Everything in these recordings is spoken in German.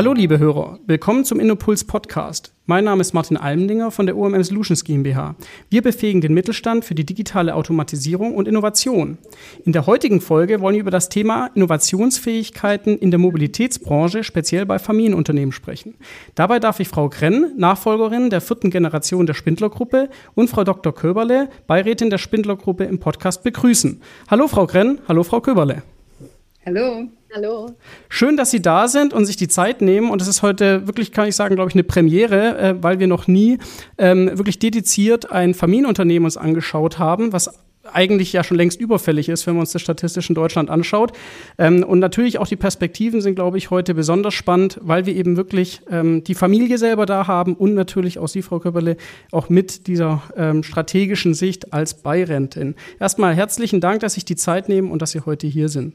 Hallo liebe Hörer, willkommen zum Innopuls Podcast. Mein Name ist Martin Almendinger von der OMM Solutions GmbH. Wir befähigen den Mittelstand für die digitale Automatisierung und Innovation. In der heutigen Folge wollen wir über das Thema Innovationsfähigkeiten in der Mobilitätsbranche, speziell bei Familienunternehmen sprechen. Dabei darf ich Frau Grenn, Nachfolgerin der vierten Generation der Spindler-Gruppe und Frau Dr. Köberle, Beirätin der Spindler-Gruppe im Podcast begrüßen. Hallo Frau Grenn, hallo Frau Köberle. Hallo. Hallo. Schön, dass Sie da sind und sich die Zeit nehmen. Und es ist heute wirklich, kann ich sagen, glaube ich, eine Premiere, äh, weil wir noch nie ähm, wirklich dediziert ein Familienunternehmen uns angeschaut haben, was eigentlich ja schon längst überfällig ist, wenn man uns das statistisch in Deutschland anschaut. Ähm, und natürlich auch die Perspektiven sind, glaube ich, heute besonders spannend, weil wir eben wirklich ähm, die Familie selber da haben und natürlich auch Sie, Frau Köpperle, auch mit dieser ähm, strategischen Sicht als Beirentin. Erstmal herzlichen Dank, dass Sie sich die Zeit nehmen und dass Sie heute hier sind.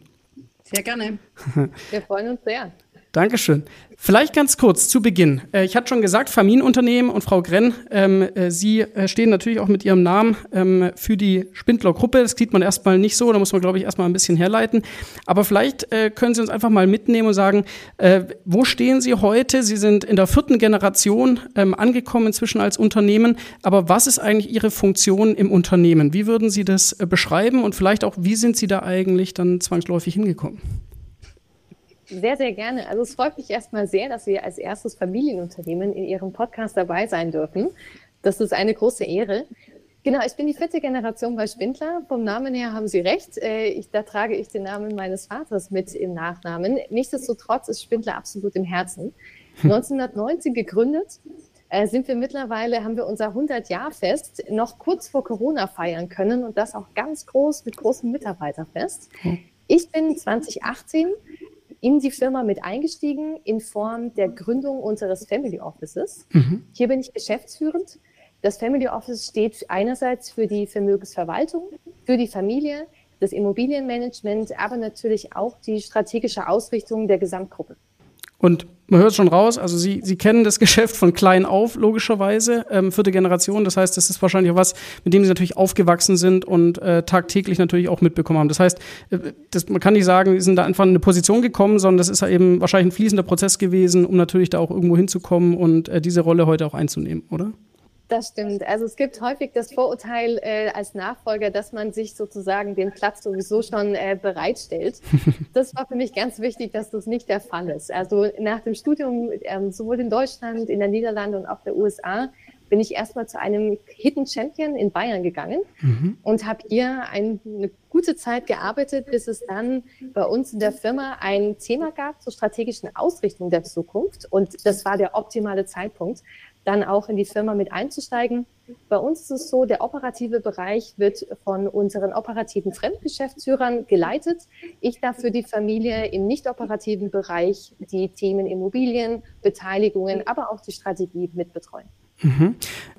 Sehr gerne. Wir freuen uns sehr. Dankeschön. Vielleicht ganz kurz zu Beginn. Äh, ich hatte schon gesagt, Familienunternehmen und Frau Grenn, ähm, äh, Sie äh, stehen natürlich auch mit Ihrem Namen ähm, für die Spindler-Gruppe. Das sieht man erstmal nicht so, da muss man, glaube ich, erstmal ein bisschen herleiten. Aber vielleicht äh, können Sie uns einfach mal mitnehmen und sagen, äh, wo stehen Sie heute? Sie sind in der vierten Generation ähm, angekommen inzwischen als Unternehmen. Aber was ist eigentlich Ihre Funktion im Unternehmen? Wie würden Sie das äh, beschreiben und vielleicht auch, wie sind Sie da eigentlich dann zwangsläufig hingekommen? Sehr, sehr gerne. Also es freut mich erstmal sehr, dass wir als erstes Familienunternehmen in Ihrem Podcast dabei sein dürfen. Das ist eine große Ehre. Genau, ich bin die vierte Generation bei Spindler. Vom Namen her haben Sie recht. Äh, ich, da trage ich den Namen meines Vaters mit im Nachnamen. Nichtsdestotrotz ist Spindler absolut im Herzen. 1990 gegründet, äh, sind wir mittlerweile, haben wir unser 100-Jahr-Fest noch kurz vor Corona feiern können und das auch ganz groß mit großem Mitarbeiterfest. Ich bin 2018 in die Firma mit eingestiegen in Form der Gründung unseres Family Offices. Mhm. Hier bin ich geschäftsführend. Das Family Office steht einerseits für die Vermögensverwaltung, für die Familie, das Immobilienmanagement, aber natürlich auch die strategische Ausrichtung der Gesamtgruppe. Und man hört schon raus, also Sie, Sie kennen das Geschäft von klein auf, logischerweise, ähm, vierte Generation. Das heißt, das ist wahrscheinlich auch was, mit dem Sie natürlich aufgewachsen sind und äh, tagtäglich natürlich auch mitbekommen haben. Das heißt, äh, das, man kann nicht sagen, Sie sind da einfach in eine Position gekommen, sondern das ist ja eben wahrscheinlich ein fließender Prozess gewesen, um natürlich da auch irgendwo hinzukommen und äh, diese Rolle heute auch einzunehmen, oder? Das stimmt. Also es gibt häufig das Vorurteil äh, als Nachfolger, dass man sich sozusagen den Platz sowieso schon äh, bereitstellt. Das war für mich ganz wichtig, dass das nicht der Fall ist. Also nach dem Studium ähm, sowohl in Deutschland, in den Niederlanden und auch der USA bin ich erstmal zu einem Hidden Champion in Bayern gegangen mhm. und habe hier ein, eine gute Zeit gearbeitet, bis es dann bei uns in der Firma ein Thema gab zur strategischen Ausrichtung der Zukunft. Und das war der optimale Zeitpunkt, dann auch in die Firma mit einzusteigen. Bei uns ist es so, der operative Bereich wird von unseren operativen Fremdgeschäftsführern geleitet. Ich darf für die Familie im nicht operativen Bereich die Themen Immobilien, Beteiligungen, aber auch die Strategie mitbetreuen. Mhm.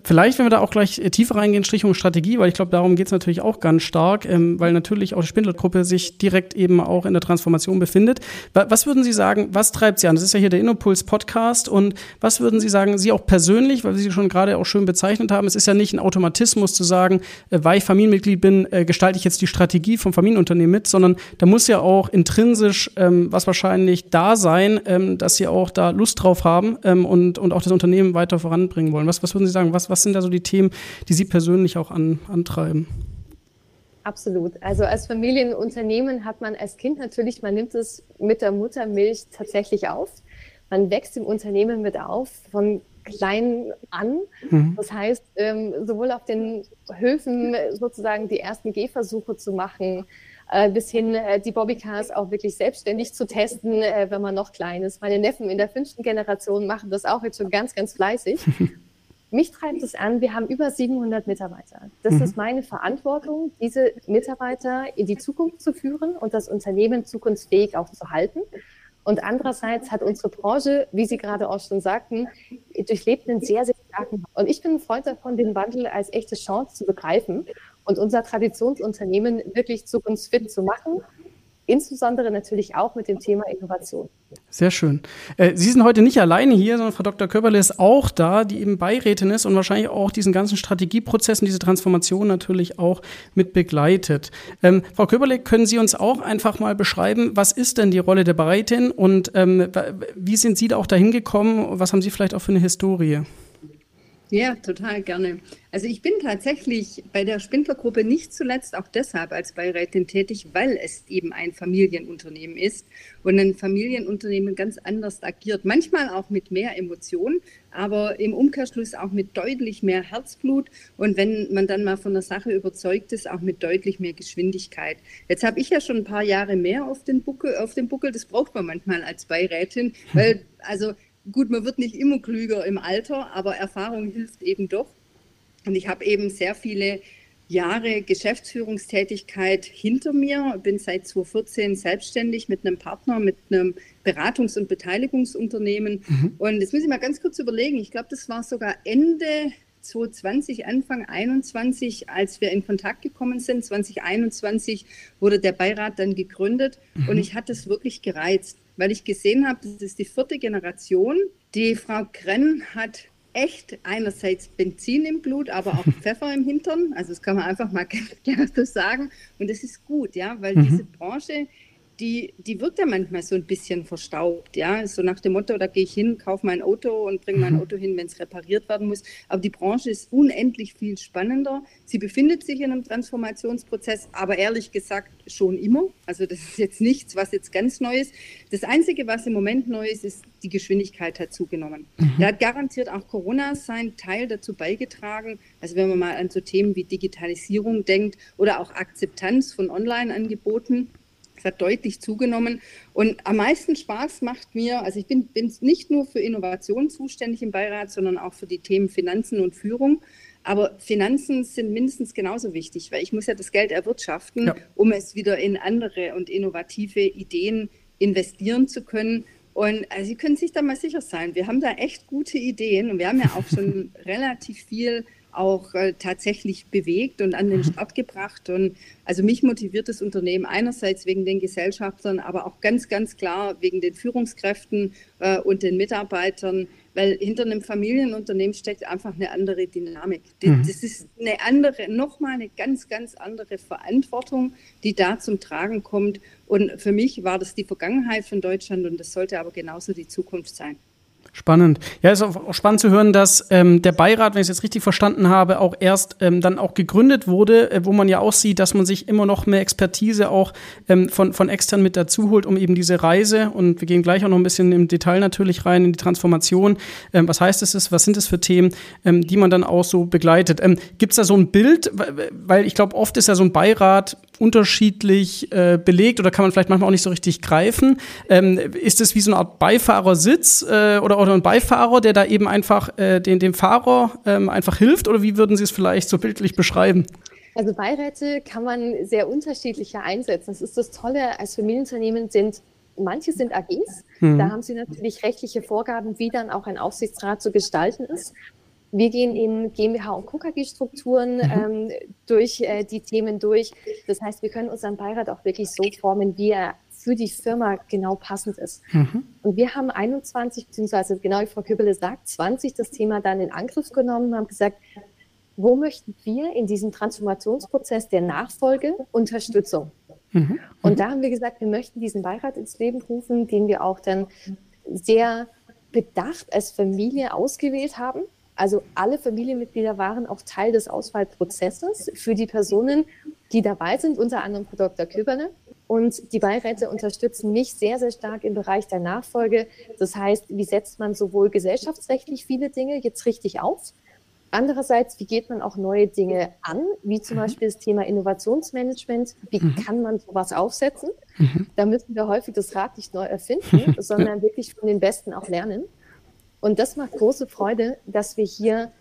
Vielleicht, wenn wir da auch gleich äh, tiefer reingehen, Strichung Strategie, weil ich glaube, darum geht es natürlich auch ganz stark, ähm, weil natürlich auch die Spindlergruppe sich direkt eben auch in der Transformation befindet. Was würden Sie sagen, was treibt Sie an? Das ist ja hier der Innopuls Podcast und was würden Sie sagen, Sie auch persönlich, weil Sie schon gerade auch schön bezeichnet haben, es ist ja nicht ein Automatismus zu sagen, äh, weil ich Familienmitglied bin, äh, gestalte ich jetzt die Strategie vom Familienunternehmen mit, sondern da muss ja auch intrinsisch ähm, was wahrscheinlich da sein, ähm, dass Sie auch da Lust drauf haben ähm, und, und auch das Unternehmen weiter voranbringen wollen. Was, was würden Sie sagen? Was, was sind da so die Themen, die Sie persönlich auch an, antreiben? Absolut. Also als Familienunternehmen hat man als Kind natürlich, man nimmt es mit der Muttermilch tatsächlich auf. Man wächst im Unternehmen mit auf, von klein an. Mhm. Das heißt, ähm, sowohl auf den Höfen sozusagen die ersten Gehversuche zu machen, äh, bis hin äh, die Bobbycars auch wirklich selbstständig zu testen, äh, wenn man noch klein ist. Meine Neffen in der fünften Generation machen das auch jetzt schon ganz, ganz fleißig. Mich treibt es an, wir haben über 700 Mitarbeiter. Das mhm. ist meine Verantwortung, diese Mitarbeiter in die Zukunft zu führen und das Unternehmen zukunftsfähig auch zu halten. Und andererseits hat unsere Branche, wie Sie gerade auch schon sagten, durchlebt einen sehr, sehr starken. Und ich bin ein Freund davon, den Wandel als echte Chance zu begreifen und unser Traditionsunternehmen wirklich zukunftsfit zu machen insbesondere natürlich auch mit dem Thema Innovation. Sehr schön. Äh, Sie sind heute nicht alleine hier, sondern Frau Dr. Köberle ist auch da, die eben Beirätin ist und wahrscheinlich auch diesen ganzen Strategieprozess und diese Transformation natürlich auch mit begleitet. Ähm, Frau Köberle, können Sie uns auch einfach mal beschreiben, was ist denn die Rolle der Beirätin und ähm, wie sind Sie da auch dahin gekommen? Was haben Sie vielleicht auch für eine Historie? Ja, total gerne. Also ich bin tatsächlich bei der Spindlergruppe nicht zuletzt auch deshalb als Beirätin tätig, weil es eben ein Familienunternehmen ist und ein Familienunternehmen ganz anders agiert. Manchmal auch mit mehr Emotionen, aber im Umkehrschluss auch mit deutlich mehr Herzblut und wenn man dann mal von der Sache überzeugt ist, auch mit deutlich mehr Geschwindigkeit. Jetzt habe ich ja schon ein paar Jahre mehr auf den Buckel, auf dem Buckel. Das braucht man manchmal als Beirätin, weil also gut, man wird nicht immer klüger im Alter, aber Erfahrung hilft eben doch. Und ich habe eben sehr viele Jahre Geschäftsführungstätigkeit hinter mir, bin seit 2014 selbstständig mit einem Partner, mit einem Beratungs- und Beteiligungsunternehmen. Mhm. Und jetzt muss ich mal ganz kurz überlegen, ich glaube, das war sogar Ende 2020, Anfang 2021, als wir in Kontakt gekommen sind. 2021 wurde der Beirat dann gegründet mhm. und ich hatte es wirklich gereizt weil ich gesehen habe, das ist die vierte Generation. Die Frau Krenn hat echt einerseits Benzin im Blut, aber auch Pfeffer im Hintern. Also das kann man einfach mal gerne so sagen. Und das ist gut, ja, weil mhm. diese Branche die, die wirkt ja manchmal so ein bisschen verstaubt, ja, so nach dem Motto, da gehe ich hin, kaufe mein Auto und bringe mein mhm. Auto hin, wenn es repariert werden muss. Aber die Branche ist unendlich viel spannender. Sie befindet sich in einem Transformationsprozess, aber ehrlich gesagt schon immer. Also das ist jetzt nichts, was jetzt ganz neu ist. Das Einzige, was im Moment neu ist, ist, die Geschwindigkeit hat zugenommen. Mhm. Da hat garantiert auch Corona seinen Teil dazu beigetragen. Also wenn man mal an so Themen wie Digitalisierung denkt oder auch Akzeptanz von Online-Angeboten hat deutlich zugenommen. Und am meisten Spaß macht mir, also ich bin, bin nicht nur für Innovation zuständig im Beirat, sondern auch für die Themen Finanzen und Führung. Aber Finanzen sind mindestens genauso wichtig, weil ich muss ja das Geld erwirtschaften, ja. um es wieder in andere und innovative Ideen investieren zu können. Und also Sie können sich da mal sicher sein, wir haben da echt gute Ideen und wir haben ja auch schon relativ viel auch äh, tatsächlich bewegt und an den mhm. Start gebracht. Und also mich motiviert das Unternehmen einerseits wegen den Gesellschaftern, aber auch ganz, ganz klar wegen den Führungskräften äh, und den Mitarbeitern, weil hinter einem Familienunternehmen steckt einfach eine andere Dynamik. Mhm. Das ist eine andere, nochmal eine ganz, ganz andere Verantwortung, die da zum Tragen kommt. Und für mich war das die Vergangenheit von Deutschland und das sollte aber genauso die Zukunft sein. Spannend. Ja, ist auch spannend zu hören, dass ähm, der Beirat, wenn ich es jetzt richtig verstanden habe, auch erst ähm, dann auch gegründet wurde, äh, wo man ja auch sieht, dass man sich immer noch mehr Expertise auch ähm, von, von extern mit dazu holt, um eben diese Reise, und wir gehen gleich auch noch ein bisschen im Detail natürlich rein in die Transformation. Ähm, was heißt es, was sind es für Themen, ähm, die man dann auch so begleitet? Ähm, Gibt es da so ein Bild? Weil ich glaube, oft ist ja so ein Beirat unterschiedlich äh, belegt oder kann man vielleicht manchmal auch nicht so richtig greifen. Ähm, ist es wie so eine Art Beifahrersitz äh, oder, oder ein Beifahrer, der da eben einfach äh, den, dem Fahrer ähm, einfach hilft? Oder wie würden Sie es vielleicht so bildlich beschreiben? Also Beiräte kann man sehr unterschiedlicher einsetzen. Das ist das Tolle, als Familienunternehmen sind manche sind AGs. Mhm. Da haben sie natürlich rechtliche Vorgaben, wie dann auch ein Aufsichtsrat zu gestalten ist. Wir gehen in GmbH und KKG-Strukturen mhm. ähm, durch äh, die Themen durch. Das heißt, wir können unseren Beirat auch wirklich so formen, wie er für die Firma genau passend ist. Mhm. Und wir haben 21, beziehungsweise genau wie Frau Kübele sagt, 20 das Thema dann in Angriff genommen und haben gesagt, wo möchten wir in diesem Transformationsprozess der Nachfolge Unterstützung? Mhm. Und da haben wir gesagt, wir möchten diesen Beirat ins Leben rufen, den wir auch dann sehr bedacht als Familie ausgewählt haben. Also alle Familienmitglieder waren auch Teil des Auswahlprozesses für die Personen, die dabei sind, unter anderem Frau Dr. Köberle. Und die Beiräte unterstützen mich sehr, sehr stark im Bereich der Nachfolge. Das heißt, wie setzt man sowohl gesellschaftsrechtlich viele Dinge jetzt richtig auf? Andererseits, wie geht man auch neue Dinge an, wie zum mhm. Beispiel das Thema Innovationsmanagement? Wie mhm. kann man sowas aufsetzen? Mhm. Da müssen wir häufig das Rad nicht neu erfinden, sondern wirklich von den Besten auch lernen. Und das macht große Freude, dass wir hier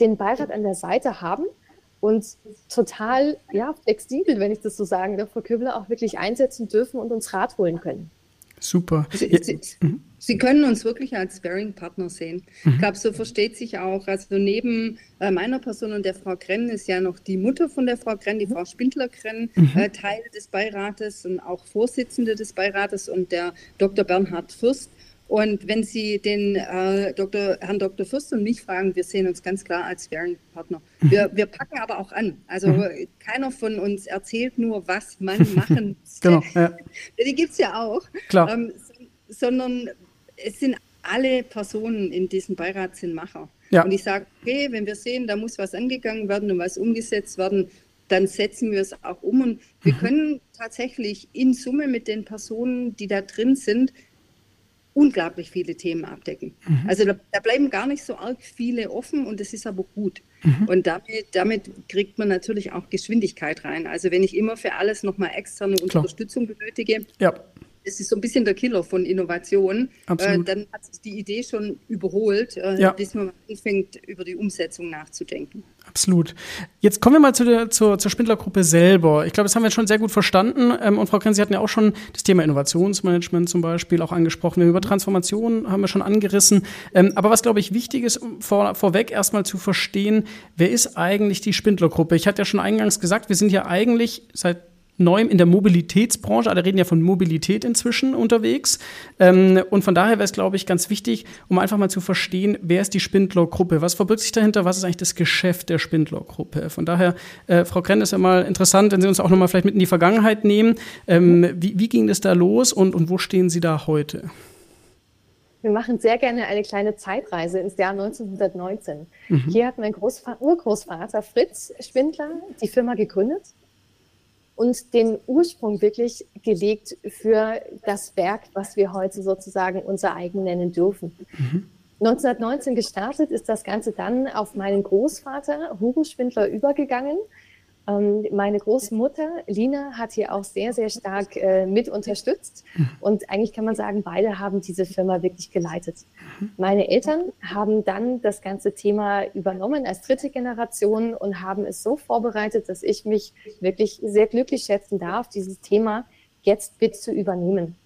den Beirat an der Seite haben und total ja, flexibel, wenn ich das so sagen darf, Frau Köbler auch wirklich einsetzen dürfen und uns Rat holen können. Super. Sie, Sie, Sie können uns wirklich als Sparing-Partner sehen. Mhm. Ich glaube, so versteht sich auch. Also neben äh, meiner Person und der Frau Krenn ist ja noch die Mutter von der Frau Krenn, die Frau Spindler-Krenn, mhm. äh, Teil des Beirates und auch Vorsitzende des Beirates und der Dr. Bernhard Fürst. Und wenn Sie den äh, Dr., Herrn Dr. Fürst und mich fragen, wir sehen uns ganz klar als Sparing-Partner. Mhm. Wir, wir packen aber auch an. Also mhm. keiner von uns erzählt nur, was man machen muss. genau, ja. Die gibt es ja auch. Klar. Ähm, sondern es sind alle Personen in diesem Beirat sind Macher. Ja. Und ich sage, okay, wenn wir sehen, da muss was angegangen werden und was umgesetzt werden, dann setzen wir es auch um. Und wir mhm. können tatsächlich in Summe mit den Personen, die da drin sind, unglaublich viele Themen abdecken. Mhm. Also da, da, bleiben gar nicht so arg viele offen und das ist aber gut. Mhm. Und damit, damit kriegt man natürlich auch Geschwindigkeit rein. Also wenn ich immer für alles nochmal externe Klar. Unterstützung benötige, ja es ist so ein bisschen der Killer von Innovation, äh, dann hat sich die Idee schon überholt, äh, ja. bis man anfängt, über die Umsetzung nachzudenken. Absolut. Jetzt kommen wir mal zu der, zur, zur Spindlergruppe selber. Ich glaube, das haben wir schon sehr gut verstanden. Ähm, und Frau Krenz, Sie hatten ja auch schon das Thema Innovationsmanagement zum Beispiel auch angesprochen. Wir über Transformation haben wir schon angerissen. Ähm, aber was, glaube ich, wichtig ist, um vor, vorweg erstmal zu verstehen, wer ist eigentlich die Spindlergruppe? Ich hatte ja schon eingangs gesagt, wir sind ja eigentlich seit neuem in der Mobilitätsbranche. Alle reden ja von Mobilität inzwischen unterwegs. Ähm, und von daher wäre es, glaube ich, ganz wichtig, um einfach mal zu verstehen, wer ist die Spindler-Gruppe? Was verbirgt sich dahinter? Was ist eigentlich das Geschäft der Spindler-Gruppe? Von daher, äh, Frau Krenn, ist ja mal interessant, wenn Sie uns auch noch mal vielleicht mit in die Vergangenheit nehmen. Ähm, wie, wie ging das da los und, und wo stehen Sie da heute? Wir machen sehr gerne eine kleine Zeitreise ins Jahr 1919. Mhm. Hier hat mein Großvater, Urgroßvater Fritz Spindler die Firma gegründet und den Ursprung wirklich gelegt für das Werk, was wir heute sozusagen unser eigen nennen dürfen. Mhm. 1919 gestartet ist das Ganze dann auf meinen Großvater Hugo Spindler übergegangen. Ähm, meine Großmutter Lina hat hier auch sehr, sehr stark äh, mit unterstützt. Und eigentlich kann man sagen, beide haben diese Firma wirklich geleitet. Meine Eltern haben dann das ganze Thema übernommen als dritte Generation und haben es so vorbereitet, dass ich mich wirklich sehr glücklich schätzen darf, dieses Thema jetzt mit zu übernehmen.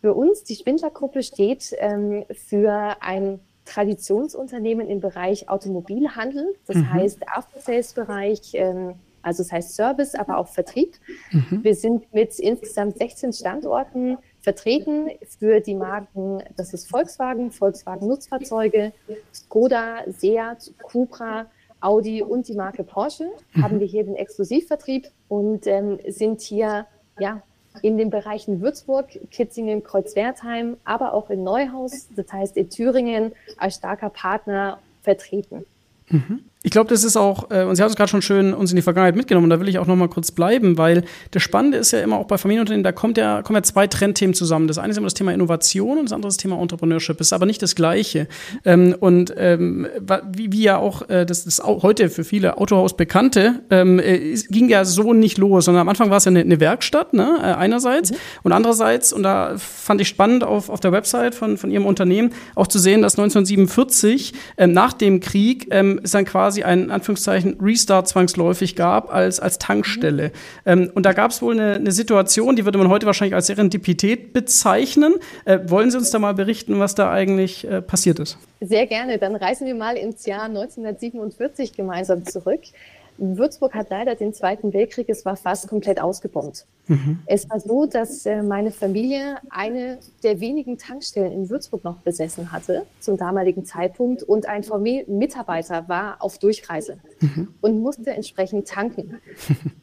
Für uns, die Spindlergruppe, steht ähm, für ein Traditionsunternehmen im Bereich Automobilhandel, das mhm. heißt After-Sales-Bereich, ähm, also das heißt Service, aber auch Vertrieb. Mhm. Wir sind mit insgesamt 16 Standorten vertreten für die Marken, das ist Volkswagen, Volkswagen Nutzfahrzeuge, Skoda, Seat, Cupra, Audi und die Marke Porsche mhm. haben wir hier den Exklusivvertrieb und ähm, sind hier ja in den Bereichen Würzburg, Kitzingen, Kreuzwertheim, aber auch in Neuhaus, das heißt in Thüringen, als starker Partner vertreten. Mhm. Ich glaube, das ist auch, äh, und Sie haben es gerade schon schön uns in die Vergangenheit mitgenommen, und da will ich auch noch mal kurz bleiben, weil das Spannende ist ja immer auch bei Familienunternehmen, da kommt ja, kommen ja zwei Trendthemen zusammen. Das eine ist immer das Thema Innovation und das andere ist das Thema Entrepreneurship. Das ist aber nicht das Gleiche. Ähm, und ähm, wie, wie ja auch, äh, das ist auch heute für viele Autohaus Bekannte, ähm, äh, ging ja so nicht los, sondern am Anfang war es ja eine, eine Werkstatt, ne, äh, einerseits, mhm. und andererseits, und da fand ich spannend auf, auf der Website von, von Ihrem Unternehmen auch zu sehen, dass 1947 ähm, nach dem Krieg ähm, ist dann quasi quasi einen Anführungszeichen Restart zwangsläufig gab als, als Tankstelle. Mhm. Ähm, und da gab es wohl eine, eine, Situation, die würde man heute wahrscheinlich als Serendipität bezeichnen. Äh, wollen Sie uns da mal berichten, was da eigentlich äh, passiert ist? Sehr gerne. Dann reisen wir mal ins Jahr 1947 gemeinsam zurück. Würzburg hat leider den Zweiten Weltkrieg, es war fast komplett ausgebombt. Mhm. Es war so, dass äh, meine Familie eine der wenigen Tankstellen in Würzburg noch besessen hatte zum damaligen Zeitpunkt und ein VW-Mitarbeiter war auf Durchreise mhm. und musste entsprechend tanken.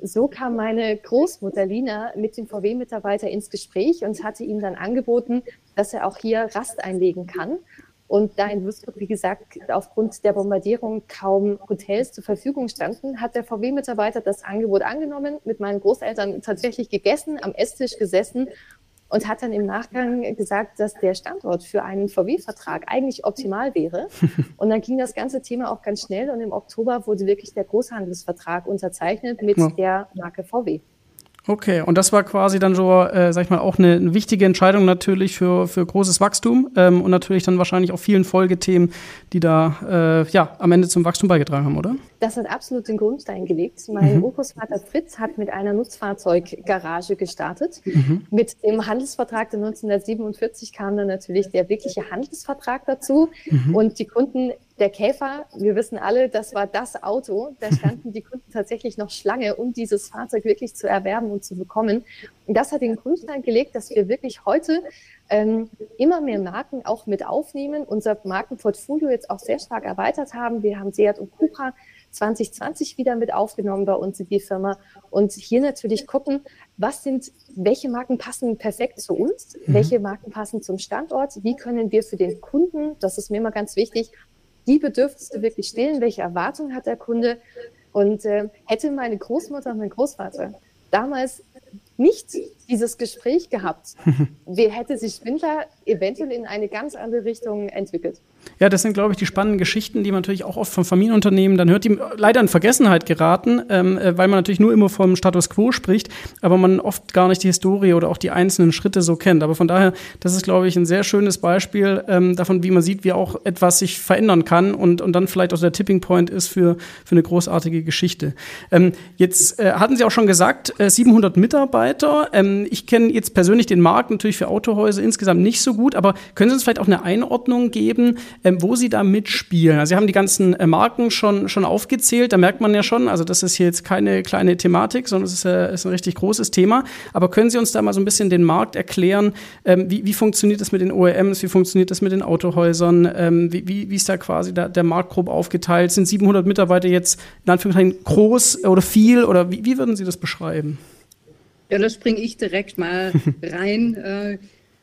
So kam meine Großmutter Lina mit dem VW-Mitarbeiter ins Gespräch und hatte ihm dann angeboten, dass er auch hier Rast einlegen kann. Und da in Würzburg, wie gesagt, aufgrund der Bombardierung kaum Hotels zur Verfügung standen, hat der VW-Mitarbeiter das Angebot angenommen, mit meinen Großeltern tatsächlich gegessen, am Esstisch gesessen und hat dann im Nachgang gesagt, dass der Standort für einen VW-Vertrag eigentlich optimal wäre. Und dann ging das ganze Thema auch ganz schnell und im Oktober wurde wirklich der Großhandelsvertrag unterzeichnet mit ja. der Marke VW. Okay, und das war quasi dann so, äh, sag ich mal, auch eine, eine wichtige Entscheidung natürlich für, für großes Wachstum ähm, und natürlich dann wahrscheinlich auch vielen Folgethemen, die da äh, ja am Ende zum Wachstum beigetragen haben, oder? Das hat absolut den Grundstein gelegt. Mein mhm. Urgroßvater Fritz hat mit einer Nutzfahrzeuggarage gestartet. Mhm. Mit dem Handelsvertrag der 1947 kam dann natürlich der wirkliche Handelsvertrag dazu mhm. und die Kunden der Käfer, wir wissen alle, das war das Auto. Da standen die Kunden tatsächlich noch Schlange, um dieses Fahrzeug wirklich zu erwerben und zu bekommen. Und das hat den Grundstein gelegt, dass wir wirklich heute ähm, immer mehr Marken auch mit aufnehmen, unser Markenportfolio jetzt auch sehr stark erweitert haben. Wir haben Seat und Cupra 2020 wieder mit aufgenommen bei uns in die Firma und hier natürlich gucken, was sind, welche Marken passen perfekt zu uns, mhm. welche Marken passen zum Standort, wie können wir für den Kunden, das ist mir immer ganz wichtig, die Bedürfnisse wirklich stillen, welche Erwartungen hat der Kunde. Und äh, hätte meine Großmutter und mein Großvater damals nicht dieses Gespräch gehabt, hätte sich Spindler eventuell in eine ganz andere Richtung entwickelt. Ja, das sind, glaube ich, die spannenden Geschichten, die man natürlich auch oft von Familienunternehmen dann hört, die leider in Vergessenheit geraten, ähm, äh, weil man natürlich nur immer vom Status quo spricht, aber man oft gar nicht die Historie oder auch die einzelnen Schritte so kennt. Aber von daher, das ist, glaube ich, ein sehr schönes Beispiel ähm, davon, wie man sieht, wie auch etwas sich verändern kann und, und dann vielleicht auch der Tipping Point ist für, für eine großartige Geschichte. Ähm, jetzt äh, hatten Sie auch schon gesagt, äh, 700 Mitarbeiter. Ähm, ich kenne jetzt persönlich den Markt natürlich für Autohäuser insgesamt nicht so gut, aber können Sie uns vielleicht auch eine Einordnung geben, ähm, wo Sie da mitspielen. Also Sie haben die ganzen äh, Marken schon, schon aufgezählt, da merkt man ja schon, also das ist hier jetzt keine kleine Thematik, sondern es ist, äh, ist ein richtig großes Thema. Aber können Sie uns da mal so ein bisschen den Markt erklären? Ähm, wie, wie funktioniert das mit den OEMs? Wie funktioniert das mit den Autohäusern? Ähm, wie, wie, wie ist da quasi da, der Markt grob aufgeteilt? Sind 700 Mitarbeiter jetzt in Anführungszeichen groß oder viel? Oder wie, wie würden Sie das beschreiben? Ja, da springe ich direkt mal rein. Äh,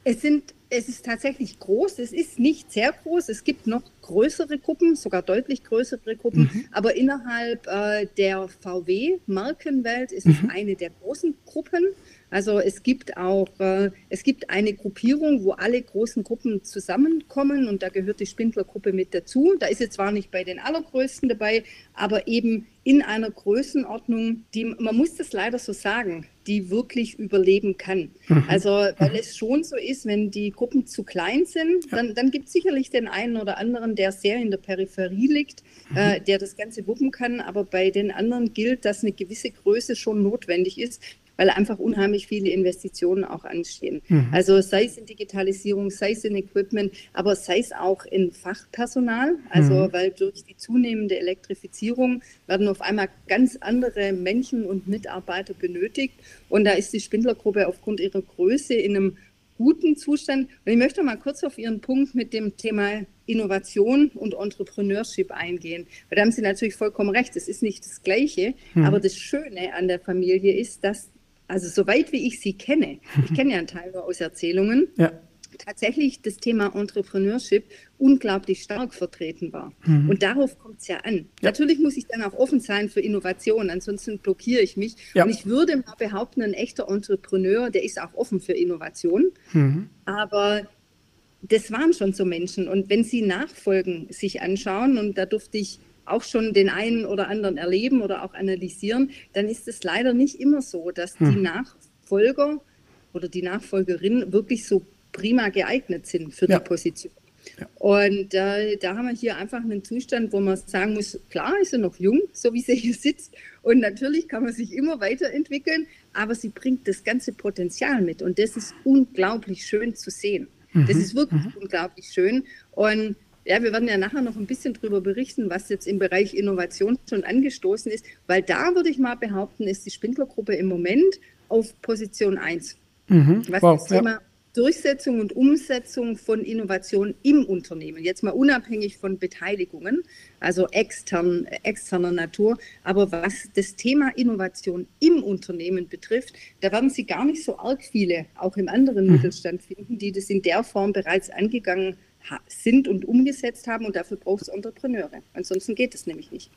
es sind es ist tatsächlich groß. Es ist nicht sehr groß. Es gibt noch größere Gruppen, sogar deutlich größere Gruppen. Mhm. Aber innerhalb äh, der VW-Markenwelt ist mhm. es eine der großen Gruppen. Also es gibt auch, äh, es gibt eine Gruppierung, wo alle großen Gruppen zusammenkommen und da gehört die Spindler-Gruppe mit dazu. Da ist jetzt zwar nicht bei den allergrößten dabei, aber eben in einer Größenordnung, die, man muss das leider so sagen, die wirklich überleben kann. Mhm. Also weil es schon so ist, wenn die Gruppen zu klein sind, dann, dann gibt es sicherlich den einen oder anderen, der sehr in der Peripherie liegt, mhm. äh, der das Ganze wuppen kann, aber bei den anderen gilt, dass eine gewisse Größe schon notwendig ist, weil einfach unheimlich viele Investitionen auch anstehen. Mhm. Also sei es in Digitalisierung, sei es in Equipment, aber sei es auch in Fachpersonal. Also mhm. weil durch die zunehmende Elektrifizierung werden auf einmal ganz andere Menschen und Mitarbeiter benötigt. Und da ist die Spindlergruppe aufgrund ihrer Größe in einem guten Zustand. Und ich möchte mal kurz auf Ihren Punkt mit dem Thema Innovation und Entrepreneurship eingehen. Weil da haben Sie natürlich vollkommen recht, es ist nicht das Gleiche. Mhm. Aber das Schöne an der Familie ist, dass also soweit wie ich sie kenne, ich kenne ja einen Teil aus Erzählungen, ja. tatsächlich das Thema Entrepreneurship unglaublich stark vertreten war. Mhm. Und darauf kommt es ja an. Ja. Natürlich muss ich dann auch offen sein für Innovation, ansonsten blockiere ich mich. Ja. Und ich würde mal behaupten, ein echter Entrepreneur, der ist auch offen für Innovation. Mhm. Aber das waren schon so Menschen. Und wenn Sie Nachfolgen sich anschauen, und da durfte ich auch schon den einen oder anderen erleben oder auch analysieren, dann ist es leider nicht immer so, dass hm. die Nachfolger oder die Nachfolgerin wirklich so prima geeignet sind für ja. die Position. Ja. Und äh, da haben wir hier einfach einen Zustand, wo man sagen muss, klar ist sie noch jung, so wie sie hier sitzt. Und natürlich kann man sich immer weiterentwickeln, aber sie bringt das ganze Potenzial mit. Und das ist unglaublich schön zu sehen. Mhm. Das ist wirklich mhm. unglaublich schön. Und ja, wir werden ja nachher noch ein bisschen darüber berichten, was jetzt im Bereich Innovation schon angestoßen ist, weil da würde ich mal behaupten, ist die Spindlergruppe im Moment auf Position 1. Mhm. Was wow, das Thema ja. Durchsetzung und Umsetzung von Innovation im Unternehmen, jetzt mal unabhängig von Beteiligungen, also extern, externer Natur, aber was das Thema Innovation im Unternehmen betrifft, da werden Sie gar nicht so arg viele, auch im anderen mhm. Mittelstand finden, die das in der Form bereits angegangen sind und umgesetzt haben und dafür braucht es Entrepreneure. Ansonsten geht es nämlich nicht.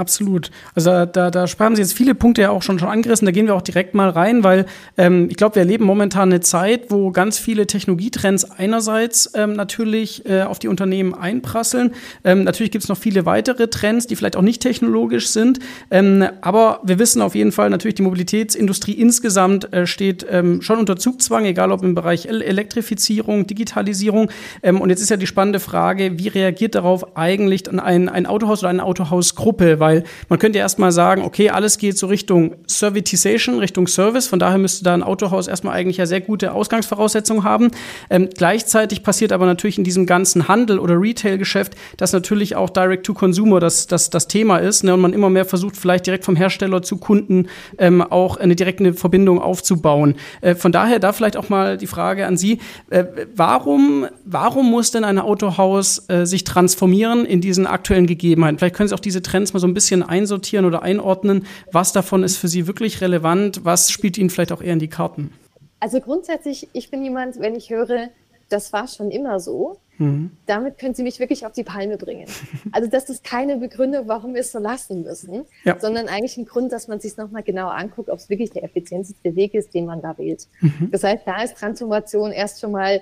Absolut. Also da, da haben Sie jetzt viele Punkte ja auch schon, schon angerissen. Da gehen wir auch direkt mal rein, weil ähm, ich glaube, wir erleben momentan eine Zeit, wo ganz viele Technologietrends einerseits ähm, natürlich äh, auf die Unternehmen einprasseln. Ähm, natürlich gibt es noch viele weitere Trends, die vielleicht auch nicht technologisch sind. Ähm, aber wir wissen auf jeden Fall, natürlich die Mobilitätsindustrie insgesamt äh, steht ähm, schon unter Zugzwang, egal ob im Bereich Elektrifizierung, Digitalisierung. Ähm, und jetzt ist ja die spannende Frage, wie reagiert darauf eigentlich ein, ein Autohaus oder eine Autohausgruppe? Weil weil man könnte ja erstmal sagen, okay, alles geht so Richtung Servitization, Richtung Service. Von daher müsste da ein Autohaus erstmal eigentlich ja sehr gute Ausgangsvoraussetzungen haben. Ähm, gleichzeitig passiert aber natürlich in diesem ganzen Handel oder Retail-Geschäft, dass natürlich auch Direct-to-Consumer das, das, das Thema ist ne, und man immer mehr versucht, vielleicht direkt vom Hersteller zu Kunden ähm, auch eine direkte Verbindung aufzubauen. Äh, von daher da vielleicht auch mal die Frage an Sie, äh, warum, warum muss denn ein Autohaus äh, sich transformieren in diesen aktuellen Gegebenheiten? Vielleicht können Sie auch diese Trends mal so ein bisschen bisschen einsortieren oder einordnen, was davon ist für Sie wirklich relevant, was spielt Ihnen vielleicht auch eher in die Karten? Also grundsätzlich, ich bin jemand, wenn ich höre, das war schon immer so, mhm. damit können Sie mich wirklich auf die Palme bringen. Also das ist keine Begründung, warum wir es so lassen müssen, ja. sondern eigentlich ein Grund, dass man sich nochmal genau anguckt, ob es wirklich der effizienteste Weg ist, den man da wählt. Mhm. Das heißt, da ist Transformation erst schon mal,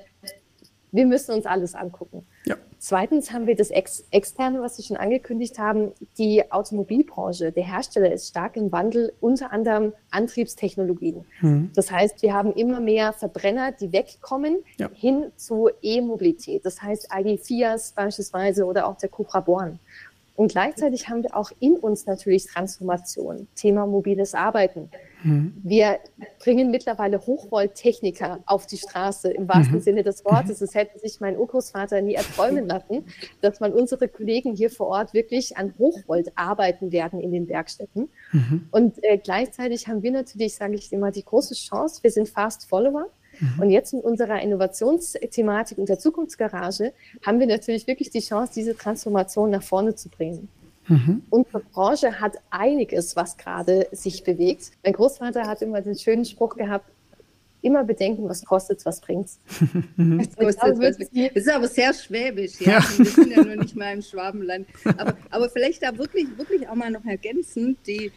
wir müssen uns alles angucken. Zweitens haben wir das Ex Externe, was Sie schon angekündigt haben. Die Automobilbranche, der Hersteller ist stark im Wandel, unter anderem Antriebstechnologien. Mhm. Das heißt, wir haben immer mehr Verbrenner, die wegkommen ja. hin zu E-Mobilität. Das heißt, ID Fias beispielsweise oder auch der Cupra Born. Und gleichzeitig haben wir auch in uns natürlich Transformation, Thema mobiles Arbeiten. Mhm. Wir bringen mittlerweile Hochvolttechniker auf die Straße im wahrsten mhm. Sinne des Wortes. Es hätte sich mein Urgroßvater nie erträumen lassen, dass man unsere Kollegen hier vor Ort wirklich an Hochvolt arbeiten werden in den Werkstätten. Mhm. Und äh, gleichzeitig haben wir natürlich, sage ich immer, die große Chance, wir sind Fast Follower. Mhm. Und jetzt in unserer Innovationsthematik und der Zukunftsgarage haben wir natürlich wirklich die Chance, diese Transformation nach vorne zu bringen. Mhm. Unsere Branche hat einiges, was gerade sich bewegt. Mein Großvater hat immer den schönen Spruch gehabt, immer bedenken, was kostet was bringt's. das, was das ist aber sehr schwäbisch, ja. ja. Wir sind ja nur nicht mal im Schwabenland. Aber, aber vielleicht da wirklich, wirklich auch mal noch ergänzend, die,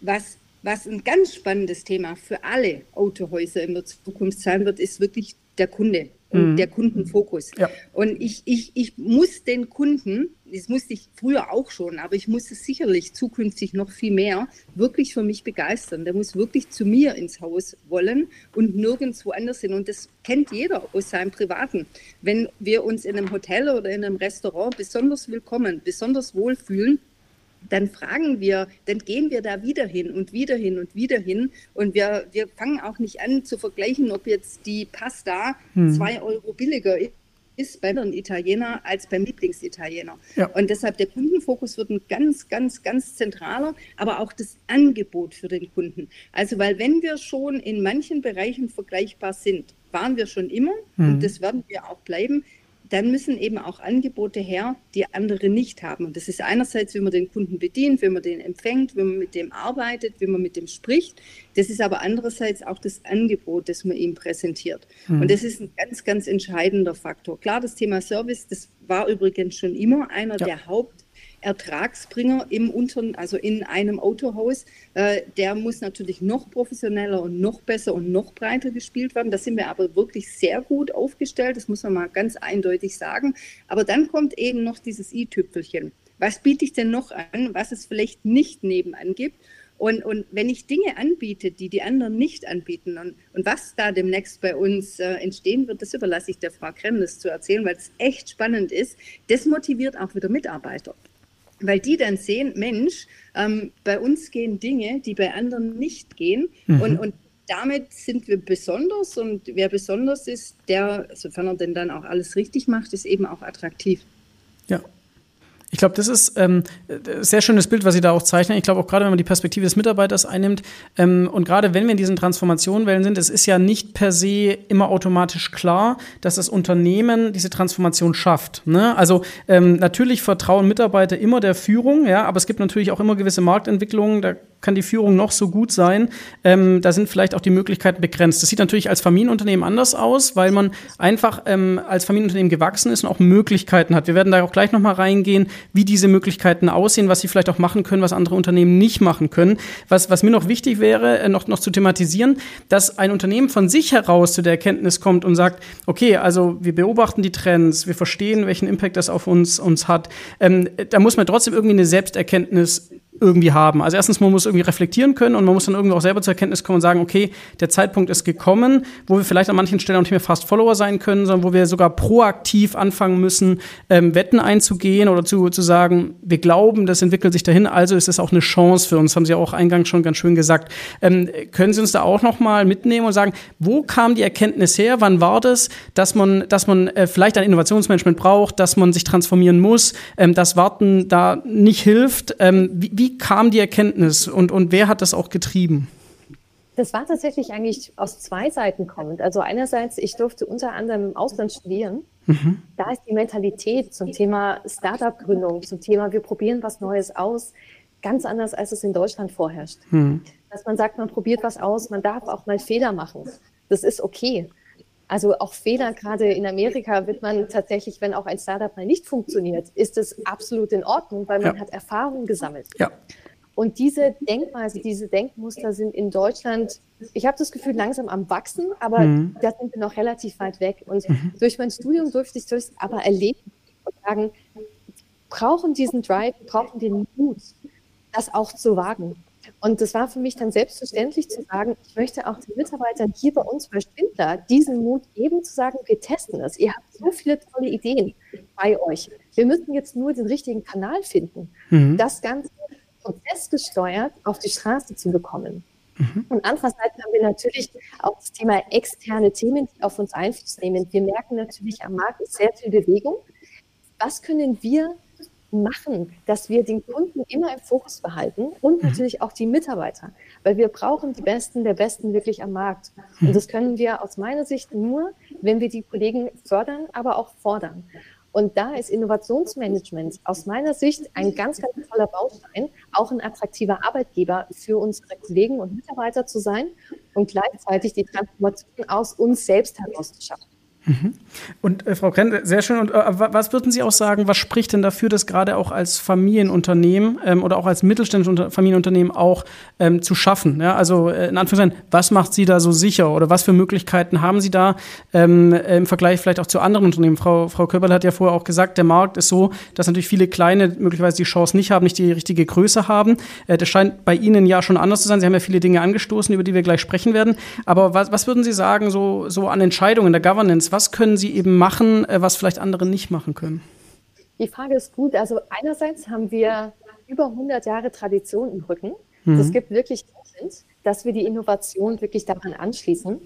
was, was ein ganz spannendes Thema für alle Autohäuser in der Zukunft sein wird, ist wirklich der Kunde und mhm. der Kundenfokus. Ja. Und ich, ich, ich muss den Kunden, das musste ich früher auch schon, aber ich muss es sicherlich zukünftig noch viel mehr, wirklich für mich begeistern. Der muss wirklich zu mir ins Haus wollen und nirgendwo anders hin. Und das kennt jeder aus seinem Privaten. Wenn wir uns in einem Hotel oder in einem Restaurant besonders willkommen, besonders wohlfühlen, dann fragen wir, dann gehen wir da wieder hin und wieder hin und wieder hin. Und wir, wir fangen auch nicht an zu vergleichen, ob jetzt die Pasta hm. zwei Euro billiger ist bei einem Italiener als beim Lieblingsitaliener. Ja. Und deshalb der Kundenfokus wird ein ganz, ganz, ganz zentraler, aber auch das Angebot für den Kunden. Also, weil wenn wir schon in manchen Bereichen vergleichbar sind, waren wir schon immer mhm. und das werden wir auch bleiben dann müssen eben auch Angebote her, die andere nicht haben. Und das ist einerseits, wie man den Kunden bedient, wie man den empfängt, wie man mit dem arbeitet, wie man mit dem spricht. Das ist aber andererseits auch das Angebot, das man ihm präsentiert. Mhm. Und das ist ein ganz, ganz entscheidender Faktor. Klar, das Thema Service, das war übrigens schon immer einer ja. der Haupt Ertragsbringer im Unter also in einem Autohaus, äh, der muss natürlich noch professioneller und noch besser und noch breiter gespielt werden. Da sind wir aber wirklich sehr gut aufgestellt, das muss man mal ganz eindeutig sagen. Aber dann kommt eben noch dieses i-Tüpfelchen. Was biete ich denn noch an, was es vielleicht nicht nebenan gibt? Und, und wenn ich Dinge anbiete, die die anderen nicht anbieten und, und was da demnächst bei uns äh, entstehen wird, das überlasse ich der Frau Kremnes zu erzählen, weil es echt spannend ist. Das motiviert auch wieder Mitarbeiter weil die dann sehen, Mensch, ähm, bei uns gehen Dinge, die bei anderen nicht gehen. Mhm. Und, und damit sind wir besonders und wer besonders ist, der, sofern er denn dann auch alles richtig macht, ist eben auch attraktiv. Ja, ich glaube, das ist ähm, ein sehr schönes Bild, was Sie da auch zeichnen. Ich glaube auch gerade, wenn man die Perspektive des Mitarbeiters einnimmt ähm, und gerade wenn wir in diesen Transformationwellen sind, es ist ja nicht per se immer automatisch klar, dass das Unternehmen diese Transformation schafft. Ne? Also ähm, natürlich vertrauen Mitarbeiter immer der Führung, ja, aber es gibt natürlich auch immer gewisse Marktentwicklungen. Da kann die Führung noch so gut sein, ähm, da sind vielleicht auch die Möglichkeiten begrenzt. Das sieht natürlich als Familienunternehmen anders aus, weil man einfach ähm, als Familienunternehmen gewachsen ist und auch Möglichkeiten hat. Wir werden da auch gleich nochmal reingehen, wie diese Möglichkeiten aussehen, was sie vielleicht auch machen können, was andere Unternehmen nicht machen können. Was, was mir noch wichtig wäre, äh, noch, noch zu thematisieren, dass ein Unternehmen von sich heraus zu der Erkenntnis kommt und sagt, okay, also wir beobachten die Trends, wir verstehen, welchen Impact das auf uns, uns hat. Ähm, da muss man trotzdem irgendwie eine Selbsterkenntnis irgendwie haben. Also erstens, man muss irgendwie reflektieren können und man muss dann irgendwie auch selber zur Erkenntnis kommen und sagen, okay, der Zeitpunkt ist gekommen, wo wir vielleicht an manchen Stellen auch nicht mehr Fast Follower sein können, sondern wo wir sogar proaktiv anfangen müssen, ähm, Wetten einzugehen oder zu, zu sagen, wir glauben, das entwickelt sich dahin, also ist es auch eine Chance für uns, haben Sie auch eingangs schon ganz schön gesagt. Ähm, können Sie uns da auch noch mal mitnehmen und sagen, wo kam die Erkenntnis her, wann war das, dass man, dass man äh, vielleicht ein Innovationsmanagement braucht, dass man sich transformieren muss, ähm, dass Warten da nicht hilft? Ähm, wie, wie wie kam die Erkenntnis und, und wer hat das auch getrieben? Das war tatsächlich eigentlich aus zwei Seiten kommend. Also einerseits, ich durfte unter anderem im Ausland studieren. Mhm. Da ist die Mentalität zum Thema Startup-Gründung, zum Thema wir probieren was Neues aus, ganz anders, als es in Deutschland vorherrscht. Mhm. Dass man sagt, man probiert was aus, man darf auch mal Fehler machen. Das ist okay. Also auch Fehler, gerade in Amerika wird man tatsächlich, wenn auch ein Startup mal nicht funktioniert, ist es absolut in Ordnung, weil man ja. hat Erfahrung gesammelt. Ja. Und diese Denkweise, diese Denkmuster sind in Deutschland, ich habe das Gefühl, langsam am Wachsen, aber mhm. da sind wir noch relativ weit weg. Und mhm. durch mein Studium durfte ich das aber erleben und sagen, brauchen diesen Drive, brauchen den Mut, das auch zu wagen. Und das war für mich dann selbstverständlich zu sagen, ich möchte auch den Mitarbeitern hier bei uns bei Spindler diesen Mut geben, zu sagen, wir testen das. Ihr habt so viele tolle Ideen bei euch. Wir müssen jetzt nur den richtigen Kanal finden, mhm. das Ganze prozessgesteuert auf die Straße zu bekommen. Mhm. Und andererseits haben wir natürlich auch das Thema externe Themen, die auf uns Einfluss nehmen. Wir merken natürlich, am Markt ist sehr viel Bewegung. Was können wir machen, dass wir den Kunden immer im Fokus behalten und mhm. natürlich auch die Mitarbeiter, weil wir brauchen die Besten der Besten wirklich am Markt. Und das können wir aus meiner Sicht nur, wenn wir die Kollegen fördern, aber auch fordern. Und da ist Innovationsmanagement aus meiner Sicht ein ganz, ganz toller Baustein, auch ein attraktiver Arbeitgeber für unsere Kollegen und Mitarbeiter zu sein und gleichzeitig die Transformation aus uns selbst herauszuschaffen. Mhm. Und äh, Frau Krenn, sehr schön. Und äh, was würden Sie auch sagen, was spricht denn dafür, das gerade auch als Familienunternehmen ähm, oder auch als mittelständisches Familienunternehmen auch ähm, zu schaffen? Ja, also äh, in Anführungszeichen, was macht Sie da so sicher oder was für Möglichkeiten haben Sie da ähm, im Vergleich vielleicht auch zu anderen Unternehmen? Frau, Frau Köberl hat ja vorher auch gesagt, der Markt ist so, dass natürlich viele kleine möglicherweise die Chance nicht haben, nicht die richtige Größe haben. Äh, das scheint bei Ihnen ja schon anders zu sein. Sie haben ja viele Dinge angestoßen, über die wir gleich sprechen werden. Aber was, was würden Sie sagen, so, so an Entscheidungen der Governance? was können Sie eben machen, äh, was vielleicht andere nicht machen können? Die Frage ist gut. Also einerseits haben wir über 100 Jahre Tradition im Rücken. Mhm. Es gibt wirklich, dass wir die Innovation wirklich daran anschließen.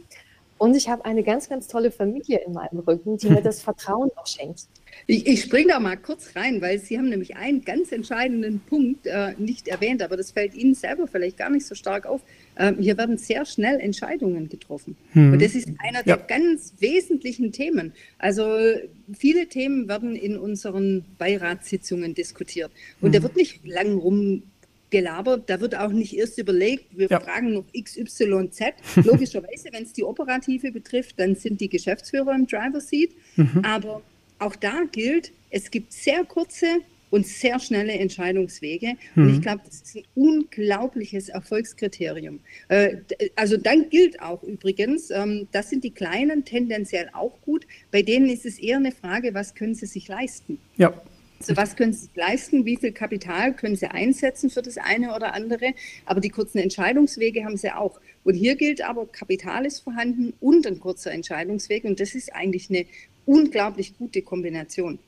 Und ich habe eine ganz, ganz tolle Familie in meinem Rücken, die mir das Vertrauen auch schenkt. Ich, ich springe da mal kurz rein, weil Sie haben nämlich einen ganz entscheidenden Punkt äh, nicht erwähnt, aber das fällt Ihnen selber vielleicht gar nicht so stark auf. Ähm, hier werden sehr schnell Entscheidungen getroffen. Hm. Und das ist einer der ja. ganz wesentlichen Themen. Also viele Themen werden in unseren Beiratssitzungen diskutiert. Und hm. da wird nicht lang rum gelabert. Da wird auch nicht erst überlegt, wir ja. fragen noch XYZ. Logischerweise, wenn es die Operative betrifft, dann sind die Geschäftsführer im Driver Seat. Mhm. Aber auch da gilt, es gibt sehr kurze und sehr schnelle Entscheidungswege. Mhm. Und ich mhm. glaube, das ist ein unglaubliches Erfolgskriterium. Äh, also dann gilt auch übrigens, ähm, das sind die Kleinen tendenziell auch gut. Bei denen ist es eher eine Frage, was können sie sich leisten? Ja. Also was können Sie leisten? Wie viel Kapital können Sie einsetzen für das eine oder andere? Aber die kurzen Entscheidungswege haben Sie auch. Und hier gilt aber, Kapital ist vorhanden und ein kurzer Entscheidungsweg. Und das ist eigentlich eine unglaublich gute Kombination.